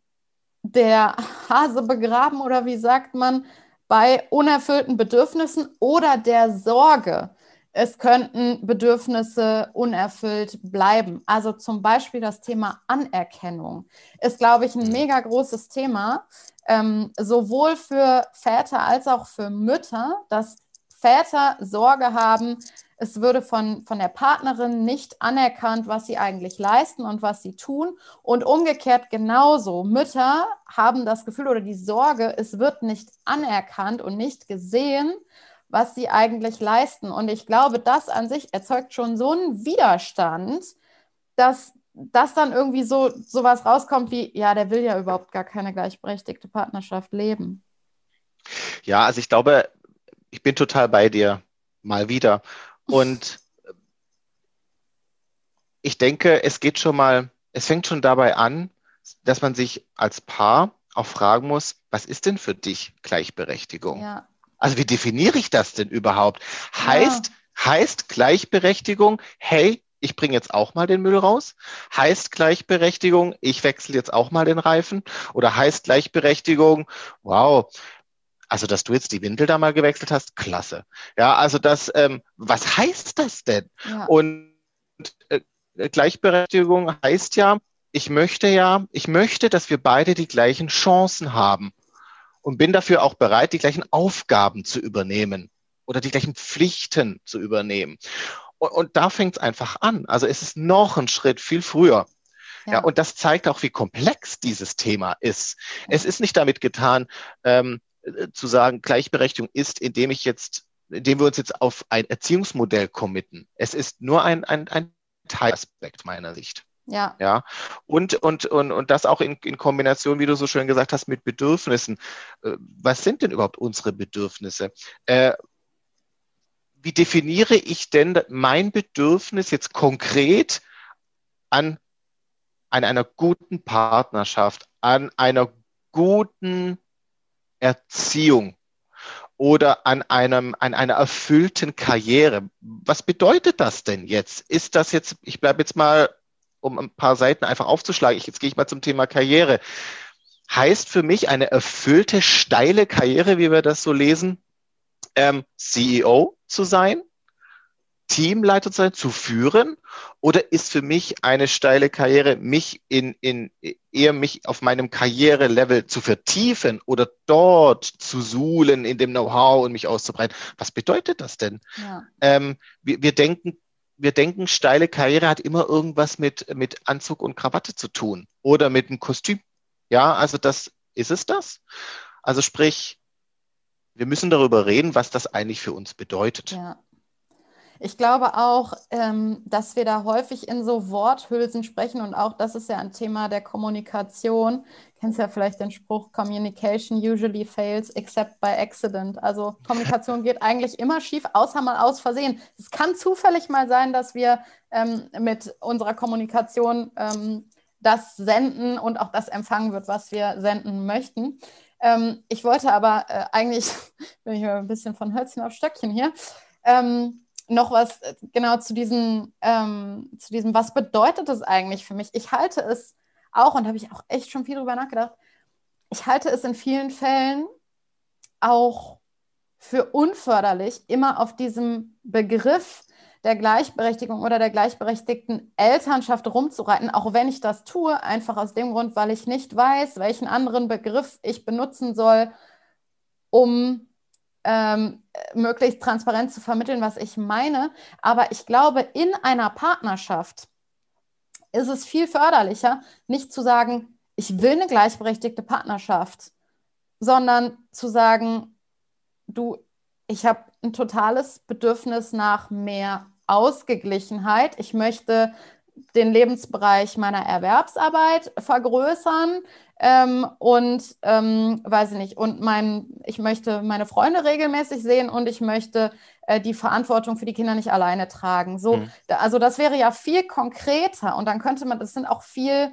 der Hase begraben oder wie sagt man, bei unerfüllten Bedürfnissen oder der Sorge, es könnten Bedürfnisse unerfüllt bleiben. Also zum Beispiel das Thema Anerkennung ist, glaube ich, ein mhm. mega großes Thema, ähm, sowohl für Väter als auch für Mütter, dass Väter Sorge haben, es würde von, von der Partnerin nicht anerkannt, was sie eigentlich leisten und was sie tun. Und umgekehrt genauso. Mütter haben das Gefühl oder die Sorge, es wird nicht anerkannt und nicht gesehen, was sie eigentlich leisten. Und ich glaube, das an sich erzeugt schon so einen Widerstand, dass das dann irgendwie so sowas rauskommt wie, ja, der will ja überhaupt gar keine gleichberechtigte Partnerschaft leben. Ja, also ich glaube, ich bin total bei dir, mal wieder. Und ich denke, es geht schon mal, es fängt schon dabei an, dass man sich als Paar auch fragen muss, was ist denn für dich Gleichberechtigung? Ja. Also wie definiere ich das denn überhaupt? Heißt, ja. heißt Gleichberechtigung, hey, ich bringe jetzt auch mal den Müll raus? Heißt Gleichberechtigung, ich wechsle jetzt auch mal den Reifen? Oder heißt Gleichberechtigung, wow, also dass du jetzt die Windel da mal gewechselt hast, klasse. Ja, also das, ähm, was heißt das denn? Ja. Und äh, Gleichberechtigung heißt ja, ich möchte ja, ich möchte, dass wir beide die gleichen Chancen haben und bin dafür auch bereit, die gleichen Aufgaben zu übernehmen oder die gleichen Pflichten zu übernehmen. Und, und da fängt es einfach an. Also es ist noch ein Schritt viel früher. Ja. ja. und das zeigt auch, wie komplex dieses Thema ist. Es ist nicht damit getan, ähm, äh, zu sagen, Gleichberechtigung ist, indem ich jetzt, indem wir uns jetzt auf ein Erziehungsmodell committen. Es ist nur ein, ein, ein Teilaspekt meiner Sicht. Ja. Ja. Und, und, und, und das auch in, in Kombination, wie du so schön gesagt hast, mit Bedürfnissen. Äh, was sind denn überhaupt unsere Bedürfnisse? Äh, wie definiere ich denn mein Bedürfnis jetzt konkret an, an einer guten Partnerschaft, an einer guten Erziehung? oder an einem, an einer erfüllten Karriere. Was bedeutet das denn jetzt? Ist das jetzt, ich bleibe jetzt mal, um ein paar Seiten einfach aufzuschlagen, ich, jetzt gehe ich mal zum Thema Karriere. Heißt für mich eine erfüllte, steile Karriere, wie wir das so lesen, ähm, CEO zu sein? Teamleiter zu sein, zu führen? Oder ist für mich eine steile Karriere, mich in, in eher mich auf meinem Karrierelevel zu vertiefen oder dort zu suhlen in dem Know-how und mich auszubreiten? Was bedeutet das denn? Ja. Ähm, wir, wir denken, wir denken, steile Karriere hat immer irgendwas mit, mit Anzug und Krawatte zu tun oder mit einem Kostüm. Ja, also das ist es das. Also sprich, wir müssen darüber reden, was das eigentlich für uns bedeutet. Ja. Ich glaube auch, ähm, dass wir da häufig in so Worthülsen sprechen und auch das ist ja ein Thema der Kommunikation. Du kennst ja vielleicht den Spruch, Communication usually fails except by accident. Also Kommunikation geht eigentlich immer schief, außer mal aus Versehen. Es kann zufällig mal sein, dass wir ähm, mit unserer Kommunikation ähm, das senden und auch das empfangen wird, was wir senden möchten. Ähm, ich wollte aber äh, eigentlich, bin ich ein bisschen von Hölzchen auf Stöckchen hier, ähm, noch was äh, genau zu diesem, ähm, zu diesem, was bedeutet das eigentlich für mich? Ich halte es auch, und habe ich auch echt schon viel drüber nachgedacht, ich halte es in vielen Fällen auch für unförderlich, immer auf diesem Begriff der Gleichberechtigung oder der gleichberechtigten Elternschaft rumzureiten, auch wenn ich das tue, einfach aus dem Grund, weil ich nicht weiß, welchen anderen Begriff ich benutzen soll, um ähm, möglichst transparent zu vermitteln, was ich meine. Aber ich glaube, in einer Partnerschaft ist es viel förderlicher, nicht zu sagen, ich will eine gleichberechtigte Partnerschaft, sondern zu sagen, du, ich habe ein totales Bedürfnis nach mehr Ausgeglichenheit. Ich möchte den Lebensbereich meiner Erwerbsarbeit vergrößern ähm, und ähm, weiß ich nicht, und mein, ich möchte meine Freunde regelmäßig sehen und ich möchte äh, die Verantwortung für die Kinder nicht alleine tragen. So, mhm. da, also das wäre ja viel konkreter und dann könnte man, das sind auch viel,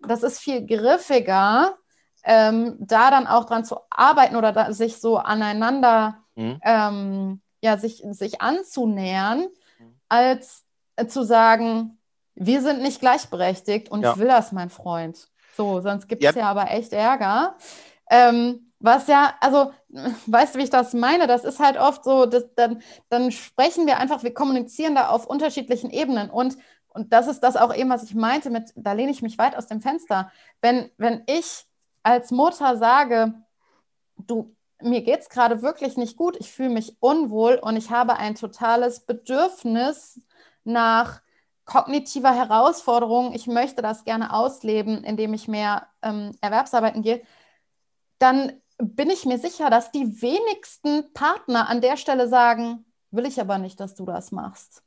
das ist viel griffiger, ähm, da dann auch dran zu arbeiten oder da, sich so aneinander, mhm. ähm, ja, sich, sich anzunähern, mhm. als äh, zu sagen, wir sind nicht gleichberechtigt und ja. ich will das, mein Freund. So, sonst gibt es ja. ja. aber echt Ärger. Ähm, was ja, also, weißt du, wie ich das meine? Das ist halt oft so, dass, dann, dann sprechen wir einfach, wir kommunizieren da auf unterschiedlichen Ebenen. Und, und das ist das auch eben, was ich meinte mit, da lehne ich mich weit aus dem Fenster. Wenn, wenn ich als Mutter sage, du, mir geht es gerade wirklich nicht gut, ich fühle mich unwohl und ich habe ein totales Bedürfnis nach kognitiver Herausforderung, ich möchte das gerne ausleben, indem ich mehr ähm, Erwerbsarbeiten gehe, dann bin ich mir sicher, dass die wenigsten Partner an der Stelle sagen, will ich aber nicht, dass du das machst.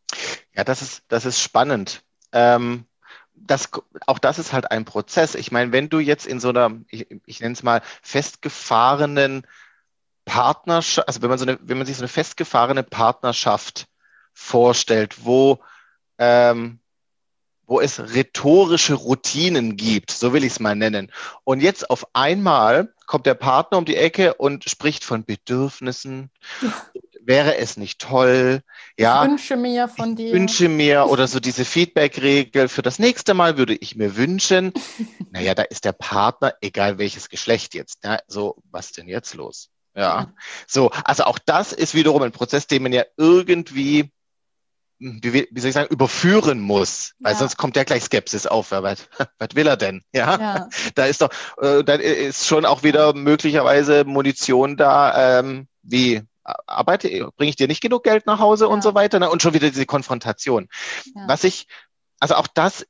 Ja, das ist, das ist spannend. Ähm, das, auch das ist halt ein Prozess. Ich meine, wenn du jetzt in so einer, ich, ich nenne es mal, festgefahrenen Partnerschaft, also wenn man, so eine, wenn man sich so eine festgefahrene Partnerschaft vorstellt, wo ähm, wo es rhetorische Routinen gibt, so will ich es mal nennen. Und jetzt auf einmal kommt der Partner um die Ecke und spricht von Bedürfnissen. Ja. Wäre es nicht toll? Ja. Ich wünsche mir von dir. Wünsche mir oder so diese Feedback-Regel für das nächste Mal würde ich mir wünschen. naja, da ist der Partner, egal welches Geschlecht jetzt. Ja, so, was denn jetzt los? Ja. ja. So, also auch das ist wiederum ein Prozess, den man ja irgendwie wie, wie soll ich sagen, überführen muss, weil ja. sonst kommt ja gleich Skepsis auf. Ja, was, was will er denn? Ja, ja. da ist doch, äh, da ist schon auch wieder möglicherweise Munition da, ähm, wie arbeite, bringe ich dir nicht genug Geld nach Hause ja. und so weiter, ne? und schon wieder diese Konfrontation. Was ich, also auch das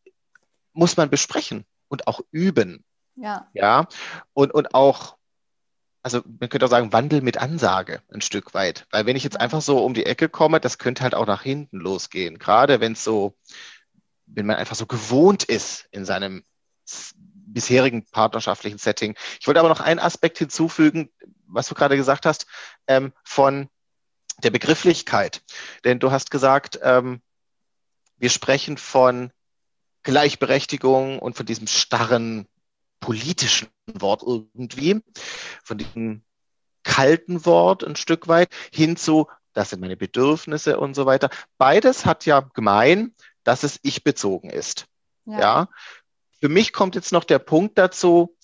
muss man besprechen und auch üben. Ja. Ja, und, und auch also man könnte auch sagen, Wandel mit Ansage ein Stück weit. Weil wenn ich jetzt einfach so um die Ecke komme, das könnte halt auch nach hinten losgehen. Gerade wenn es so, wenn man einfach so gewohnt ist in seinem bisherigen partnerschaftlichen Setting. Ich wollte aber noch einen Aspekt hinzufügen, was du gerade gesagt hast, ähm, von der Begrifflichkeit. Denn du hast gesagt, ähm, wir sprechen von Gleichberechtigung und von diesem starren politischen Wort irgendwie, von diesem kalten Wort ein Stück weit hin zu, das sind meine Bedürfnisse und so weiter. Beides hat ja gemein, dass es ich bezogen ist. Ja. ja. Für mich kommt jetzt noch der Punkt dazu,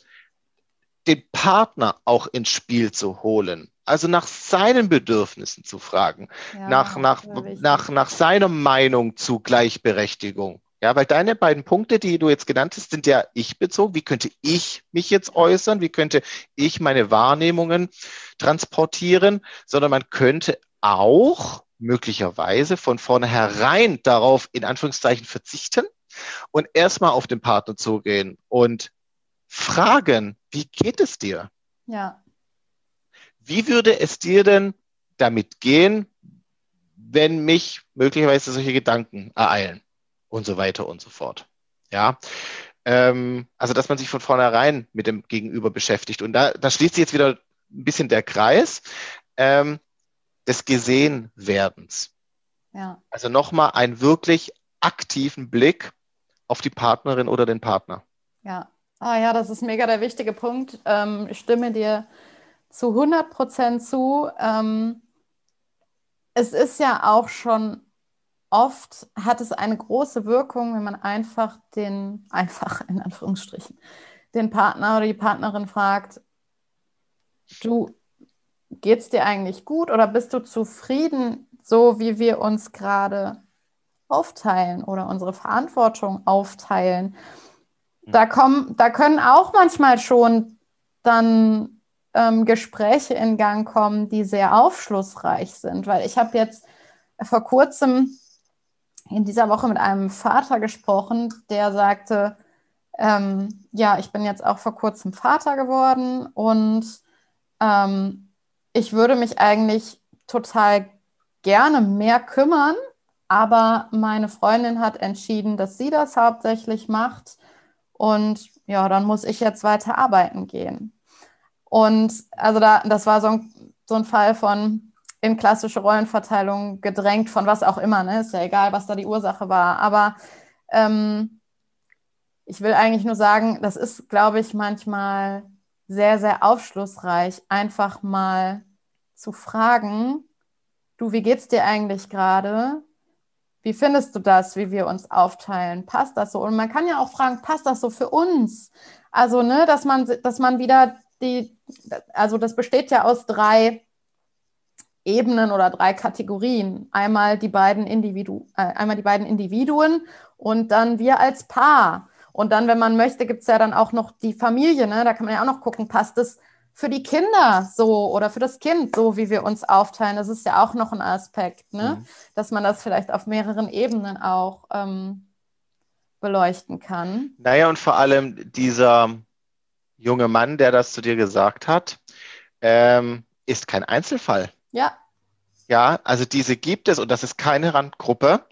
den Partner auch ins Spiel zu holen. Also nach seinen Bedürfnissen zu fragen, ja, nach, nach, nach, nach seiner Meinung zu Gleichberechtigung. Ja, weil deine beiden Punkte, die du jetzt genannt hast, sind ja ich bezogen. Wie könnte ich mich jetzt äußern? Wie könnte ich meine Wahrnehmungen transportieren? Sondern man könnte auch möglicherweise von vornherein darauf in Anführungszeichen verzichten und erstmal auf den Partner zugehen und fragen, wie geht es dir? Ja. Wie würde es dir denn damit gehen, wenn mich möglicherweise solche Gedanken ereilen und so weiter und so fort? Ja. Ähm, also, dass man sich von vornherein mit dem Gegenüber beschäftigt. Und da, da schließt sich jetzt wieder ein bisschen der Kreis ähm, des Gesehenwerdens. Ja. Also nochmal einen wirklich aktiven Blick auf die Partnerin oder den Partner. Ja, ah, ja, das ist mega der wichtige Punkt. Ähm, ich stimme dir zu 100 Prozent zu. Ähm, es ist ja auch schon oft, hat es eine große Wirkung, wenn man einfach den, einfach in Anführungsstrichen, den Partner oder die Partnerin fragt, du, geht's dir eigentlich gut oder bist du zufrieden, so wie wir uns gerade aufteilen oder unsere Verantwortung aufteilen? Da, kommen, da können auch manchmal schon dann ähm, Gespräche in Gang kommen, die sehr aufschlussreich sind. Weil ich habe jetzt vor kurzem in dieser Woche mit einem Vater gesprochen, der sagte, ähm, ja, ich bin jetzt auch vor kurzem Vater geworden und ähm, ich würde mich eigentlich total gerne mehr kümmern, aber meine Freundin hat entschieden, dass sie das hauptsächlich macht und ja, dann muss ich jetzt weiter arbeiten gehen. Und also da, das war so ein, so ein Fall von in klassische Rollenverteilung gedrängt, von was auch immer, ne? Ist ja egal, was da die Ursache war. Aber ähm, ich will eigentlich nur sagen, das ist, glaube ich, manchmal sehr, sehr aufschlussreich, einfach mal zu fragen, du, wie geht's dir eigentlich gerade? Wie findest du das, wie wir uns aufteilen? Passt das so? Und man kann ja auch fragen, passt das so für uns? Also, ne, dass man, dass man wieder die, also das besteht ja aus drei Ebenen oder drei Kategorien. Einmal die beiden Individu äh, einmal die beiden Individuen und dann wir als Paar. Und dann, wenn man möchte, gibt es ja dann auch noch die Familie. Ne? Da kann man ja auch noch gucken, passt es für die Kinder so oder für das Kind so, wie wir uns aufteilen. Das ist ja auch noch ein Aspekt, ne? Mhm. dass man das vielleicht auf mehreren Ebenen auch ähm, beleuchten kann. Naja, und vor allem dieser junge Mann, der das zu dir gesagt hat, ähm, ist kein Einzelfall. Ja. Ja, also diese gibt es und das ist keine Randgruppe.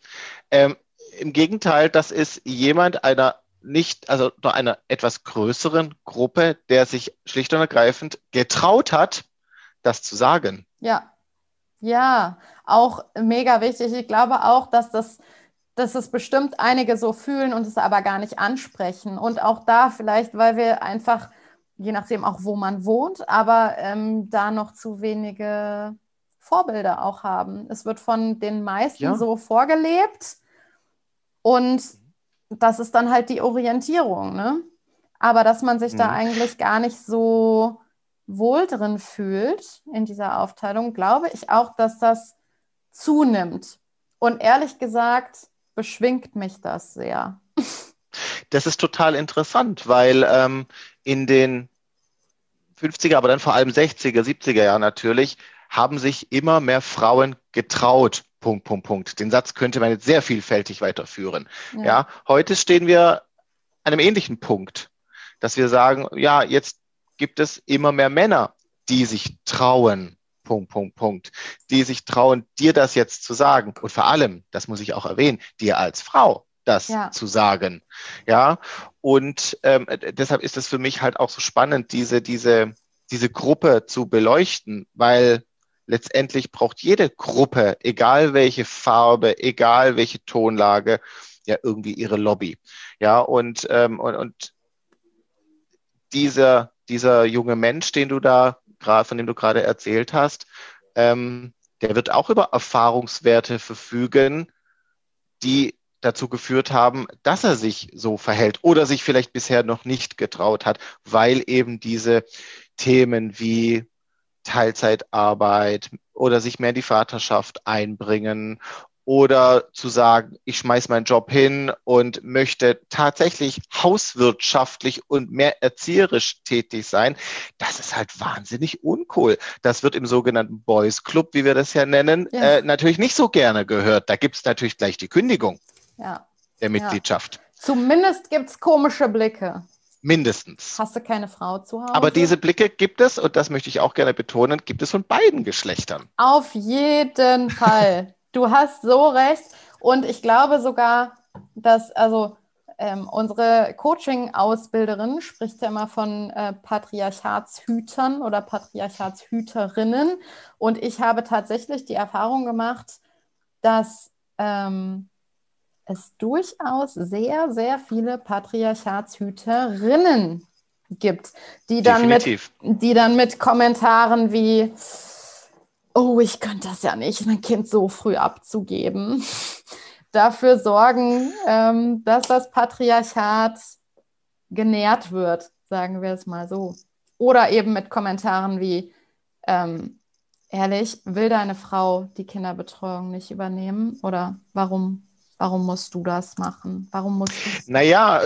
Ähm, Im Gegenteil, das ist jemand einer nicht, also einer etwas größeren Gruppe, der sich schlicht und ergreifend getraut hat, das zu sagen. Ja, ja, auch mega wichtig. Ich glaube auch, dass das dass es bestimmt einige so fühlen und es aber gar nicht ansprechen. Und auch da vielleicht, weil wir einfach, je nachdem auch, wo man wohnt, aber ähm, da noch zu wenige Vorbilder auch haben. Es wird von den meisten ja. so vorgelebt und das ist dann halt die Orientierung, ne? Aber dass man sich mhm. da eigentlich gar nicht so wohl drin fühlt in dieser Aufteilung, glaube ich auch, dass das zunimmt. Und ehrlich gesagt, beschwingt mich das sehr. Das ist total interessant, weil ähm, in den 50er, aber dann vor allem 60er, 70er Jahren natürlich, haben sich immer mehr Frauen getraut. Punkt, Punkt, Punkt. Den Satz könnte man jetzt sehr vielfältig weiterführen. Ja. ja, heute stehen wir an einem ähnlichen Punkt, dass wir sagen, ja, jetzt gibt es immer mehr Männer, die sich trauen, Punkt, Punkt, Punkt, die sich trauen, dir das jetzt zu sagen. Und vor allem, das muss ich auch erwähnen, dir als Frau das ja. zu sagen. Ja, und ähm, deshalb ist es für mich halt auch so spannend, diese, diese, diese Gruppe zu beleuchten, weil letztendlich braucht jede Gruppe, egal welche Farbe, egal welche Tonlage, ja irgendwie ihre Lobby. Ja, und, ähm, und, und dieser, dieser junge Mensch, den du da gerade, von dem du gerade erzählt hast, ähm, der wird auch über Erfahrungswerte verfügen, die dazu geführt haben, dass er sich so verhält oder sich vielleicht bisher noch nicht getraut hat, weil eben diese Themen wie Teilzeitarbeit oder sich mehr in die Vaterschaft einbringen oder zu sagen, ich schmeiß meinen Job hin und möchte tatsächlich hauswirtschaftlich und mehr erzieherisch tätig sein, das ist halt wahnsinnig uncool. Das wird im sogenannten Boys Club, wie wir das ja nennen, ja. Äh, natürlich nicht so gerne gehört. Da gibt es natürlich gleich die Kündigung ja. der Mitgliedschaft. Ja. Zumindest gibt es komische Blicke. Mindestens. Hast du keine Frau zu Hause? Aber diese Blicke gibt es, und das möchte ich auch gerne betonen, gibt es von beiden Geschlechtern. Auf jeden Fall. Du hast so recht. Und ich glaube sogar, dass, also ähm, unsere Coaching-Ausbilderin spricht ja immer von äh, Patriarchatshütern oder Patriarchatshüterinnen. Und ich habe tatsächlich die Erfahrung gemacht, dass ähm, es durchaus sehr, sehr viele Patriarchatshüterinnen gibt, die dann, mit, die dann mit Kommentaren wie, oh, ich könnte das ja nicht, mein Kind so früh abzugeben, dafür sorgen, ähm, dass das Patriarchat genährt wird, sagen wir es mal so. Oder eben mit Kommentaren wie, ähm, ehrlich, will deine Frau die Kinderbetreuung nicht übernehmen? Oder warum, warum musst du das machen? Warum musst du Naja,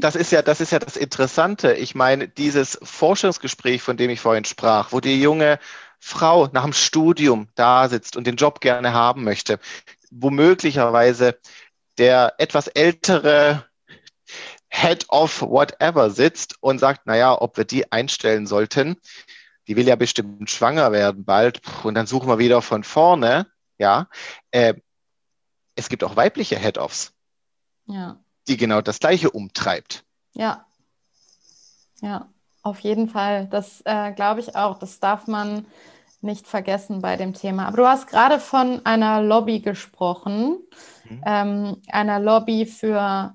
das ist ja, das ist ja das Interessante. Ich meine, dieses Forschungsgespräch, von dem ich vorhin sprach, wo die junge Frau nach dem Studium da sitzt und den Job gerne haben möchte, womöglicherweise der etwas ältere Head of whatever sitzt und sagt, naja, ob wir die einstellen sollten, die will ja bestimmt schwanger werden bald und dann suchen wir wieder von vorne, ja. Äh, es gibt auch weibliche Head-Offs, ja. die genau das Gleiche umtreibt. Ja, ja. Auf jeden Fall. Das äh, glaube ich auch. Das darf man nicht vergessen bei dem Thema. Aber du hast gerade von einer Lobby gesprochen, mhm. ähm, einer Lobby für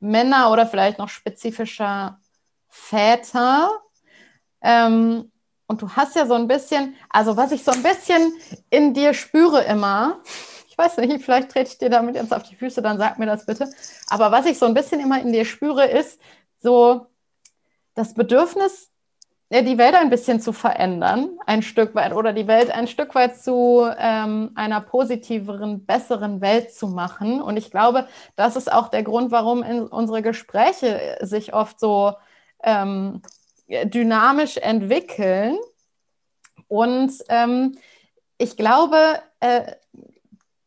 Männer oder vielleicht noch spezifischer Väter. Ähm, und du hast ja so ein bisschen, also was ich so ein bisschen in dir spüre immer, ich weiß nicht, vielleicht trete ich dir damit jetzt auf die Füße, dann sag mir das bitte. Aber was ich so ein bisschen immer in dir spüre, ist so das Bedürfnis, die Welt ein bisschen zu verändern, ein Stück weit, oder die Welt ein Stück weit zu ähm, einer positiveren, besseren Welt zu machen. Und ich glaube, das ist auch der Grund, warum unsere Gespräche sich oft so ähm, dynamisch entwickeln. Und ähm, ich glaube, äh,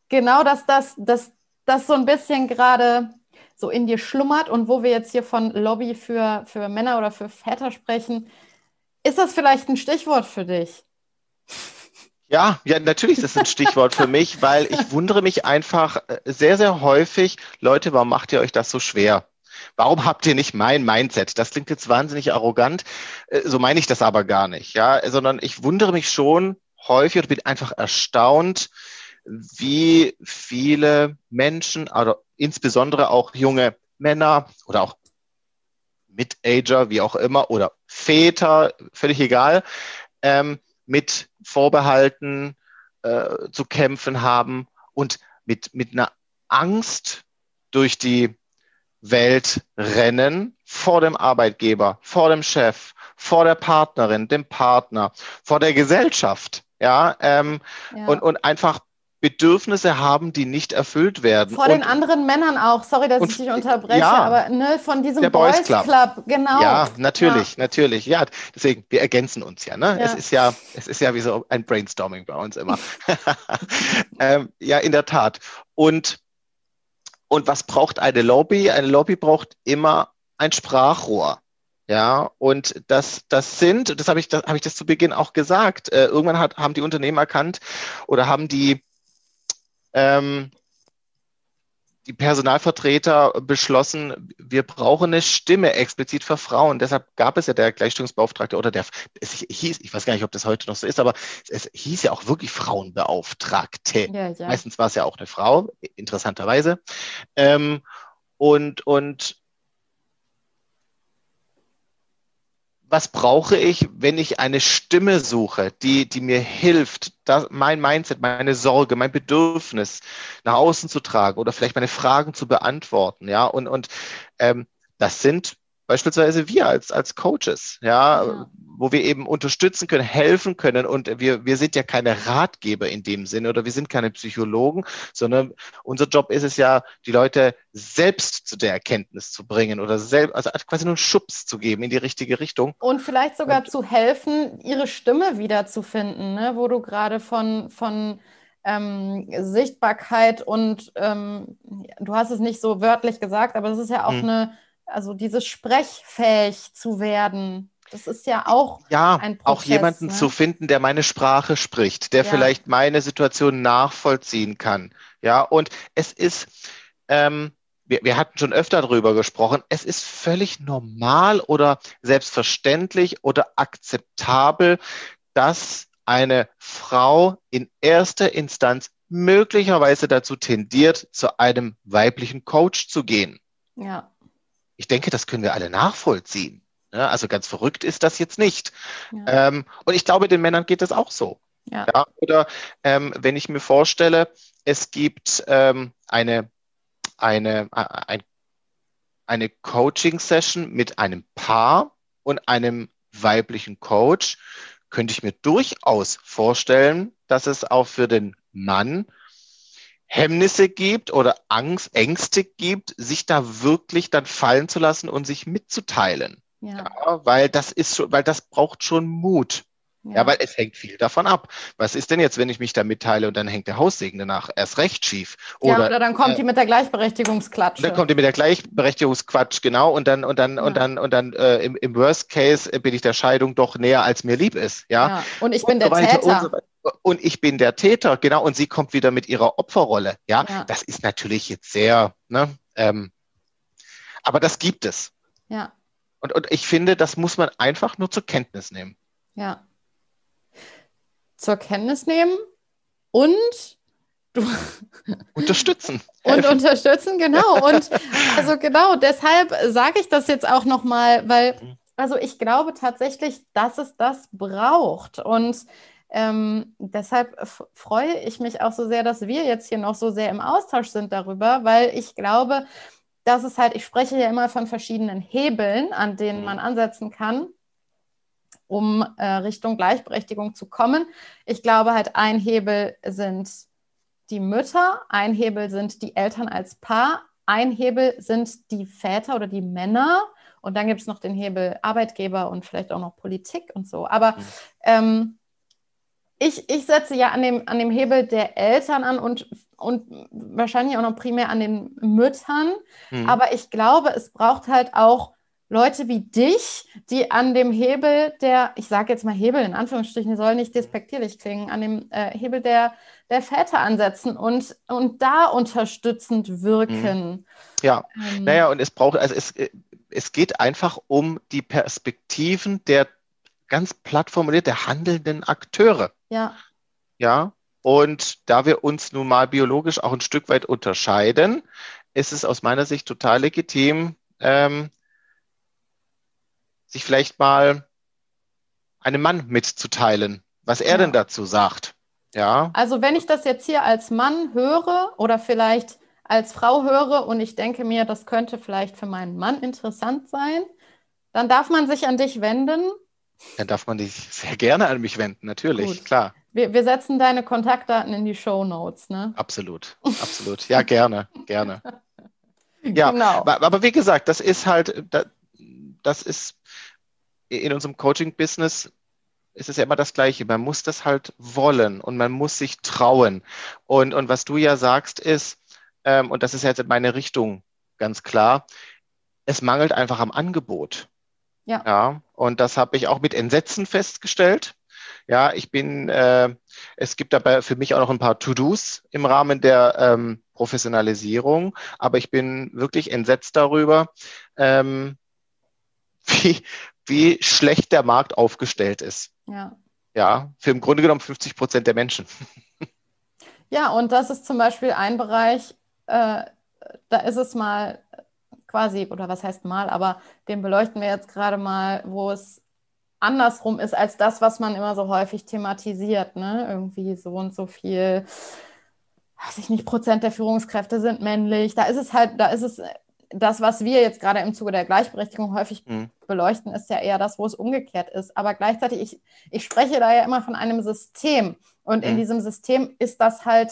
genau, dass das, dass das so ein bisschen gerade so in dir schlummert und wo wir jetzt hier von Lobby für, für Männer oder für Väter sprechen, ist das vielleicht ein Stichwort für dich? Ja, ja, natürlich ist es ein Stichwort für mich, weil ich wundere mich einfach äh, sehr, sehr häufig, Leute, warum macht ihr euch das so schwer? Warum habt ihr nicht mein Mindset? Das klingt jetzt wahnsinnig arrogant, äh, so meine ich das aber gar nicht, ja, sondern ich wundere mich schon häufig und bin einfach erstaunt, wie viele Menschen, also insbesondere auch junge Männer oder auch Mid-Ager, wie auch immer, oder Väter, völlig egal, ähm, mit Vorbehalten äh, zu kämpfen haben und mit, mit einer Angst durch die Welt rennen vor dem Arbeitgeber, vor dem Chef, vor der Partnerin, dem Partner, vor der Gesellschaft. Ja, ähm, ja. Und, und einfach Bedürfnisse haben, die nicht erfüllt werden. Vor und, den anderen Männern auch. Sorry, dass und, ich dich unterbreche, ja, aber ne, von diesem der Boys, Club. Club. genau. Ja, natürlich, ja. natürlich. Ja, deswegen, wir ergänzen uns ja, ne? Ja. Es ist ja, es ist ja wie so ein Brainstorming bei uns immer. ähm, ja, in der Tat. Und, und was braucht eine Lobby? Eine Lobby braucht immer ein Sprachrohr. Ja, und das, das sind, das habe ich, das habe ich das zu Beginn auch gesagt. Äh, irgendwann hat, haben die Unternehmen erkannt oder haben die ähm, die Personalvertreter beschlossen, wir brauchen eine Stimme explizit für Frauen. Deshalb gab es ja der Gleichstellungsbeauftragte oder der, es hieß, ich weiß gar nicht, ob das heute noch so ist, aber es hieß ja auch wirklich Frauenbeauftragte. Ja, ja. Meistens war es ja auch eine Frau, interessanterweise. Ähm, und, und was brauche ich, wenn ich eine Stimme suche, die, die mir hilft, das, mein Mindset, meine Sorge, mein Bedürfnis nach außen zu tragen oder vielleicht meine Fragen zu beantworten, ja, und, und ähm, das sind beispielsweise wir als, als Coaches, ja, ja, wo wir eben unterstützen können, helfen können. Und wir, wir sind ja keine Ratgeber in dem Sinne oder wir sind keine Psychologen, sondern unser Job ist es ja, die Leute selbst zu der Erkenntnis zu bringen oder selbst, also quasi nur einen Schubs zu geben in die richtige Richtung. Und vielleicht sogar und, zu helfen, ihre Stimme wiederzufinden, ne? wo du gerade von, von ähm, Sichtbarkeit und ähm, du hast es nicht so wörtlich gesagt, aber es ist ja auch hm. eine also dieses sprechfähig zu werden, das ist ja auch ja, ein Prozess. Auch jemanden ne? zu finden, der meine Sprache spricht, der ja. vielleicht meine Situation nachvollziehen kann. Ja, und es ist, ähm, wir, wir hatten schon öfter darüber gesprochen, es ist völlig normal oder selbstverständlich oder akzeptabel, dass eine Frau in erster Instanz möglicherweise dazu tendiert, zu einem weiblichen Coach zu gehen. Ja. Ich denke, das können wir alle nachvollziehen. Ja, also ganz verrückt ist das jetzt nicht. Ja. Ähm, und ich glaube, den Männern geht das auch so. Ja. ja oder ähm, wenn ich mir vorstelle, es gibt ähm, eine, eine, ein, eine Coaching-Session mit einem Paar und einem weiblichen Coach, könnte ich mir durchaus vorstellen, dass es auch für den Mann Hemmnisse gibt oder Angst, Ängste gibt, sich da wirklich dann fallen zu lassen und sich mitzuteilen. Ja. ja weil das ist schon, weil das braucht schon Mut. Ja. ja. weil es hängt viel davon ab. Was ist denn jetzt, wenn ich mich da mitteile und dann hängt der Haussegen danach erst recht schief? Oder, ja, oder dann kommt äh, die mit der Gleichberechtigungsklatsche. Dann kommt die mit der Gleichberechtigungsquatsch, genau. Und dann, und dann, ja. und dann, und dann äh, im, im Worst Case bin ich der Scheidung doch näher, als mir lieb ist. Ja. Und ich bin und der so Täter. Und, so und, ich bin der Täter, genau. Und sie kommt wieder mit ihrer Opferrolle. Ja, das ist natürlich jetzt sehr, ne, ähm, aber das gibt es. Ja. Und, und ich finde, das muss man einfach nur zur Kenntnis nehmen. Ja zur Kenntnis nehmen und du unterstützen. und unterstützen, genau. Und also genau, deshalb sage ich das jetzt auch nochmal, weil, also ich glaube tatsächlich, dass es das braucht. Und ähm, deshalb freue ich mich auch so sehr, dass wir jetzt hier noch so sehr im Austausch sind darüber, weil ich glaube, dass es halt, ich spreche ja immer von verschiedenen Hebeln, an denen mhm. man ansetzen kann um äh, Richtung Gleichberechtigung zu kommen. Ich glaube halt, ein Hebel sind die Mütter, ein Hebel sind die Eltern als Paar, ein Hebel sind die Väter oder die Männer und dann gibt es noch den Hebel Arbeitgeber und vielleicht auch noch Politik und so. Aber mhm. ähm, ich, ich setze ja an dem, an dem Hebel der Eltern an und, und wahrscheinlich auch noch primär an den Müttern. Mhm. Aber ich glaube, es braucht halt auch Leute wie dich, die an dem Hebel der, ich sage jetzt mal Hebel in Anführungsstrichen, soll nicht despektierlich klingen, an dem äh, Hebel der, der Väter ansetzen und, und da unterstützend wirken. Mhm. Ja, ähm, naja, und es braucht, also es, es geht einfach um die Perspektiven der ganz platt formuliert, der handelnden Akteure. Ja. Ja, und da wir uns nun mal biologisch auch ein Stück weit unterscheiden, ist es aus meiner Sicht total legitim, ähm, sich vielleicht mal einem Mann mitzuteilen, was er ja. denn dazu sagt. Ja. Also wenn ich das jetzt hier als Mann höre oder vielleicht als Frau höre und ich denke mir, das könnte vielleicht für meinen Mann interessant sein, dann darf man sich an dich wenden. Dann darf man sich sehr gerne an mich wenden, natürlich, Gut. klar. Wir, wir, setzen deine Kontaktdaten in die Show Notes, ne? Absolut, absolut. Ja, gerne, gerne. Ja, genau. aber wie gesagt, das ist halt, das ist in unserem Coaching-Business ist es ja immer das Gleiche. Man muss das halt wollen und man muss sich trauen. Und, und was du ja sagst ist, ähm, und das ist jetzt in meine Richtung ganz klar, es mangelt einfach am Angebot. Ja. ja und das habe ich auch mit Entsetzen festgestellt. Ja, ich bin, äh, es gibt dabei für mich auch noch ein paar To-Dos im Rahmen der ähm, Professionalisierung, aber ich bin wirklich entsetzt darüber, ähm, wie, wie schlecht der Markt aufgestellt ist. Ja. Ja, für im Grunde genommen 50 Prozent der Menschen. Ja, und das ist zum Beispiel ein Bereich, äh, da ist es mal quasi, oder was heißt mal, aber den beleuchten wir jetzt gerade mal, wo es andersrum ist als das, was man immer so häufig thematisiert. Ne? Irgendwie so und so viel, weiß ich nicht, Prozent der Führungskräfte sind männlich. Da ist es halt, da ist es das, was wir jetzt gerade im Zuge der Gleichberechtigung häufig mhm. beleuchten, ist ja eher das, wo es umgekehrt ist. Aber gleichzeitig, ich, ich spreche da ja immer von einem System. Und mhm. in diesem System ist das halt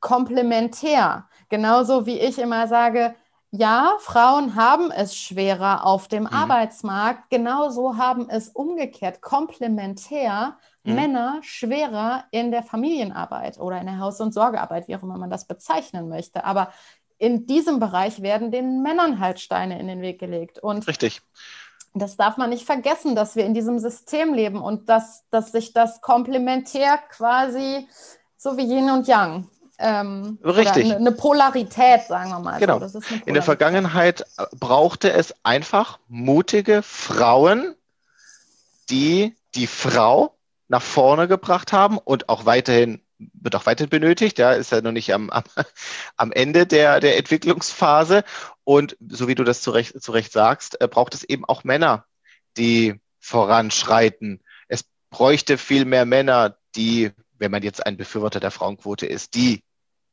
komplementär. Genauso wie ich immer sage, ja, Frauen haben es schwerer auf dem mhm. Arbeitsmarkt, genauso haben es umgekehrt komplementär mhm. Männer schwerer in der Familienarbeit oder in der Haus- und Sorgearbeit, wie auch immer man das bezeichnen möchte. Aber in diesem Bereich werden den Männern halt Steine in den Weg gelegt. Und Richtig. Das darf man nicht vergessen, dass wir in diesem System leben und dass, dass sich das komplementär quasi so wie Yin und Yang ähm, Richtig. Eine, Polarität, sagen wir mal. Genau. So. In der Vergangenheit äh, brauchte es einfach mutige Frauen, die die Frau nach vorne gebracht haben und auch weiterhin wird auch weiterhin benötigt, ja, ist ja noch nicht am, am, am Ende der, der Entwicklungsphase. Und so wie du das zu Recht, zu Recht sagst, äh, braucht es eben auch Männer, die voranschreiten. Es bräuchte viel mehr Männer, die, wenn man jetzt ein Befürworter der Frauenquote ist, die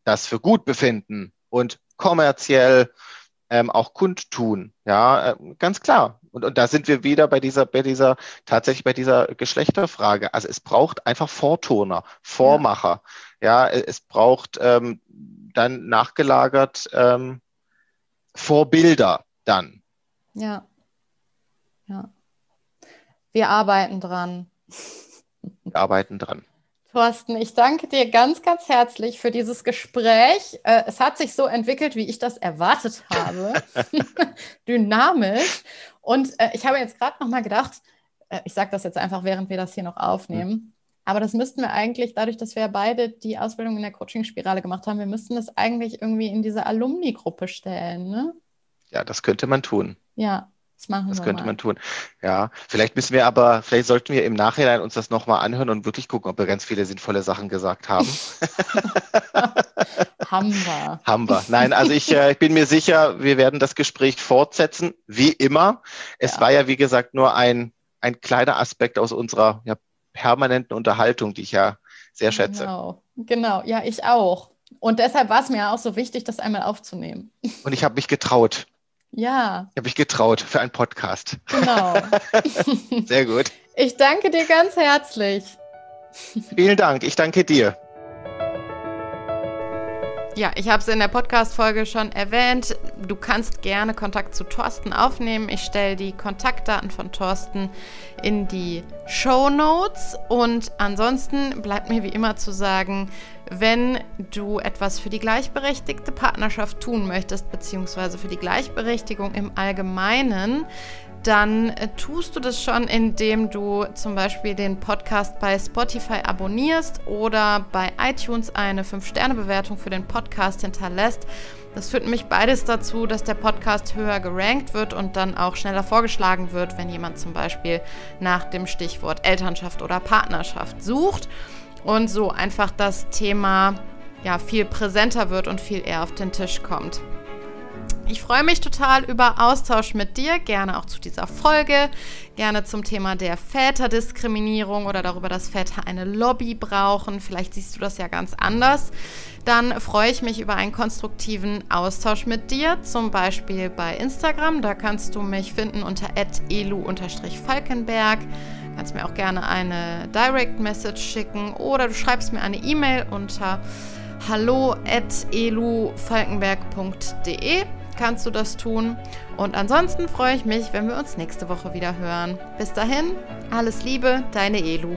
das für gut befinden und kommerziell ähm, auch kundtun. Ja, äh, ganz klar. Und, und da sind wir wieder bei dieser, bei dieser, tatsächlich bei dieser Geschlechterfrage. Also es braucht einfach Vorturner, Vormacher. Ja, ja es braucht ähm, dann nachgelagert ähm, Vorbilder dann. Ja. Ja. Wir arbeiten dran. Wir arbeiten dran. Thorsten, ich danke dir ganz, ganz herzlich für dieses Gespräch. Äh, es hat sich so entwickelt, wie ich das erwartet habe. Dynamisch. Und äh, ich habe jetzt gerade noch mal gedacht, äh, ich sage das jetzt einfach, während wir das hier noch aufnehmen. Mhm. Aber das müssten wir eigentlich, dadurch, dass wir beide die Ausbildung in der Coaching-Spirale gemacht haben, wir müssten das eigentlich irgendwie in diese Alumni-Gruppe stellen, ne? Ja, das könnte man tun. Ja, das machen das wir könnte mal. man tun. Ja, vielleicht müssen wir aber, vielleicht sollten wir im Nachhinein uns das nochmal anhören und wirklich gucken, ob wir ganz viele sinnvolle Sachen gesagt haben. haben wir. Haben wir. Nein, also ich, äh, ich bin mir sicher, wir werden das Gespräch fortsetzen, wie immer. Es ja. war ja, wie gesagt, nur ein, ein kleiner Aspekt aus unserer ja, permanenten Unterhaltung, die ich ja sehr schätze. Genau, genau. ja, ich auch. Und deshalb war es mir auch so wichtig, das einmal aufzunehmen. Und ich habe mich getraut. Ja. Ich habe mich getraut für einen Podcast. Genau. Sehr gut. Ich danke dir ganz herzlich. Vielen Dank. Ich danke dir. Ja, ich habe es in der Podcast-Folge schon erwähnt. Du kannst gerne Kontakt zu Thorsten aufnehmen. Ich stelle die Kontaktdaten von Thorsten in die Show Notes. Und ansonsten bleibt mir wie immer zu sagen, wenn du etwas für die gleichberechtigte Partnerschaft tun möchtest, beziehungsweise für die Gleichberechtigung im Allgemeinen, dann äh, tust du das schon, indem du zum Beispiel den Podcast bei Spotify abonnierst oder bei iTunes eine 5-Sterne-Bewertung für den Podcast hinterlässt. Das führt nämlich beides dazu, dass der Podcast höher gerankt wird und dann auch schneller vorgeschlagen wird, wenn jemand zum Beispiel nach dem Stichwort Elternschaft oder Partnerschaft sucht und so einfach das Thema ja viel präsenter wird und viel eher auf den Tisch kommt. Ich freue mich total über Austausch mit dir, gerne auch zu dieser Folge, gerne zum Thema der Väterdiskriminierung oder darüber, dass Väter eine Lobby brauchen. Vielleicht siehst du das ja ganz anders. Dann freue ich mich über einen konstruktiven Austausch mit dir, zum Beispiel bei Instagram. Da kannst du mich finden unter elu-falkenberg. Kannst mir auch gerne eine Direct Message schicken oder du schreibst mir eine E-Mail unter hallo@elufalkenberg.de kannst du das tun. Und ansonsten freue ich mich, wenn wir uns nächste Woche wieder hören. Bis dahin, alles Liebe, deine Elu.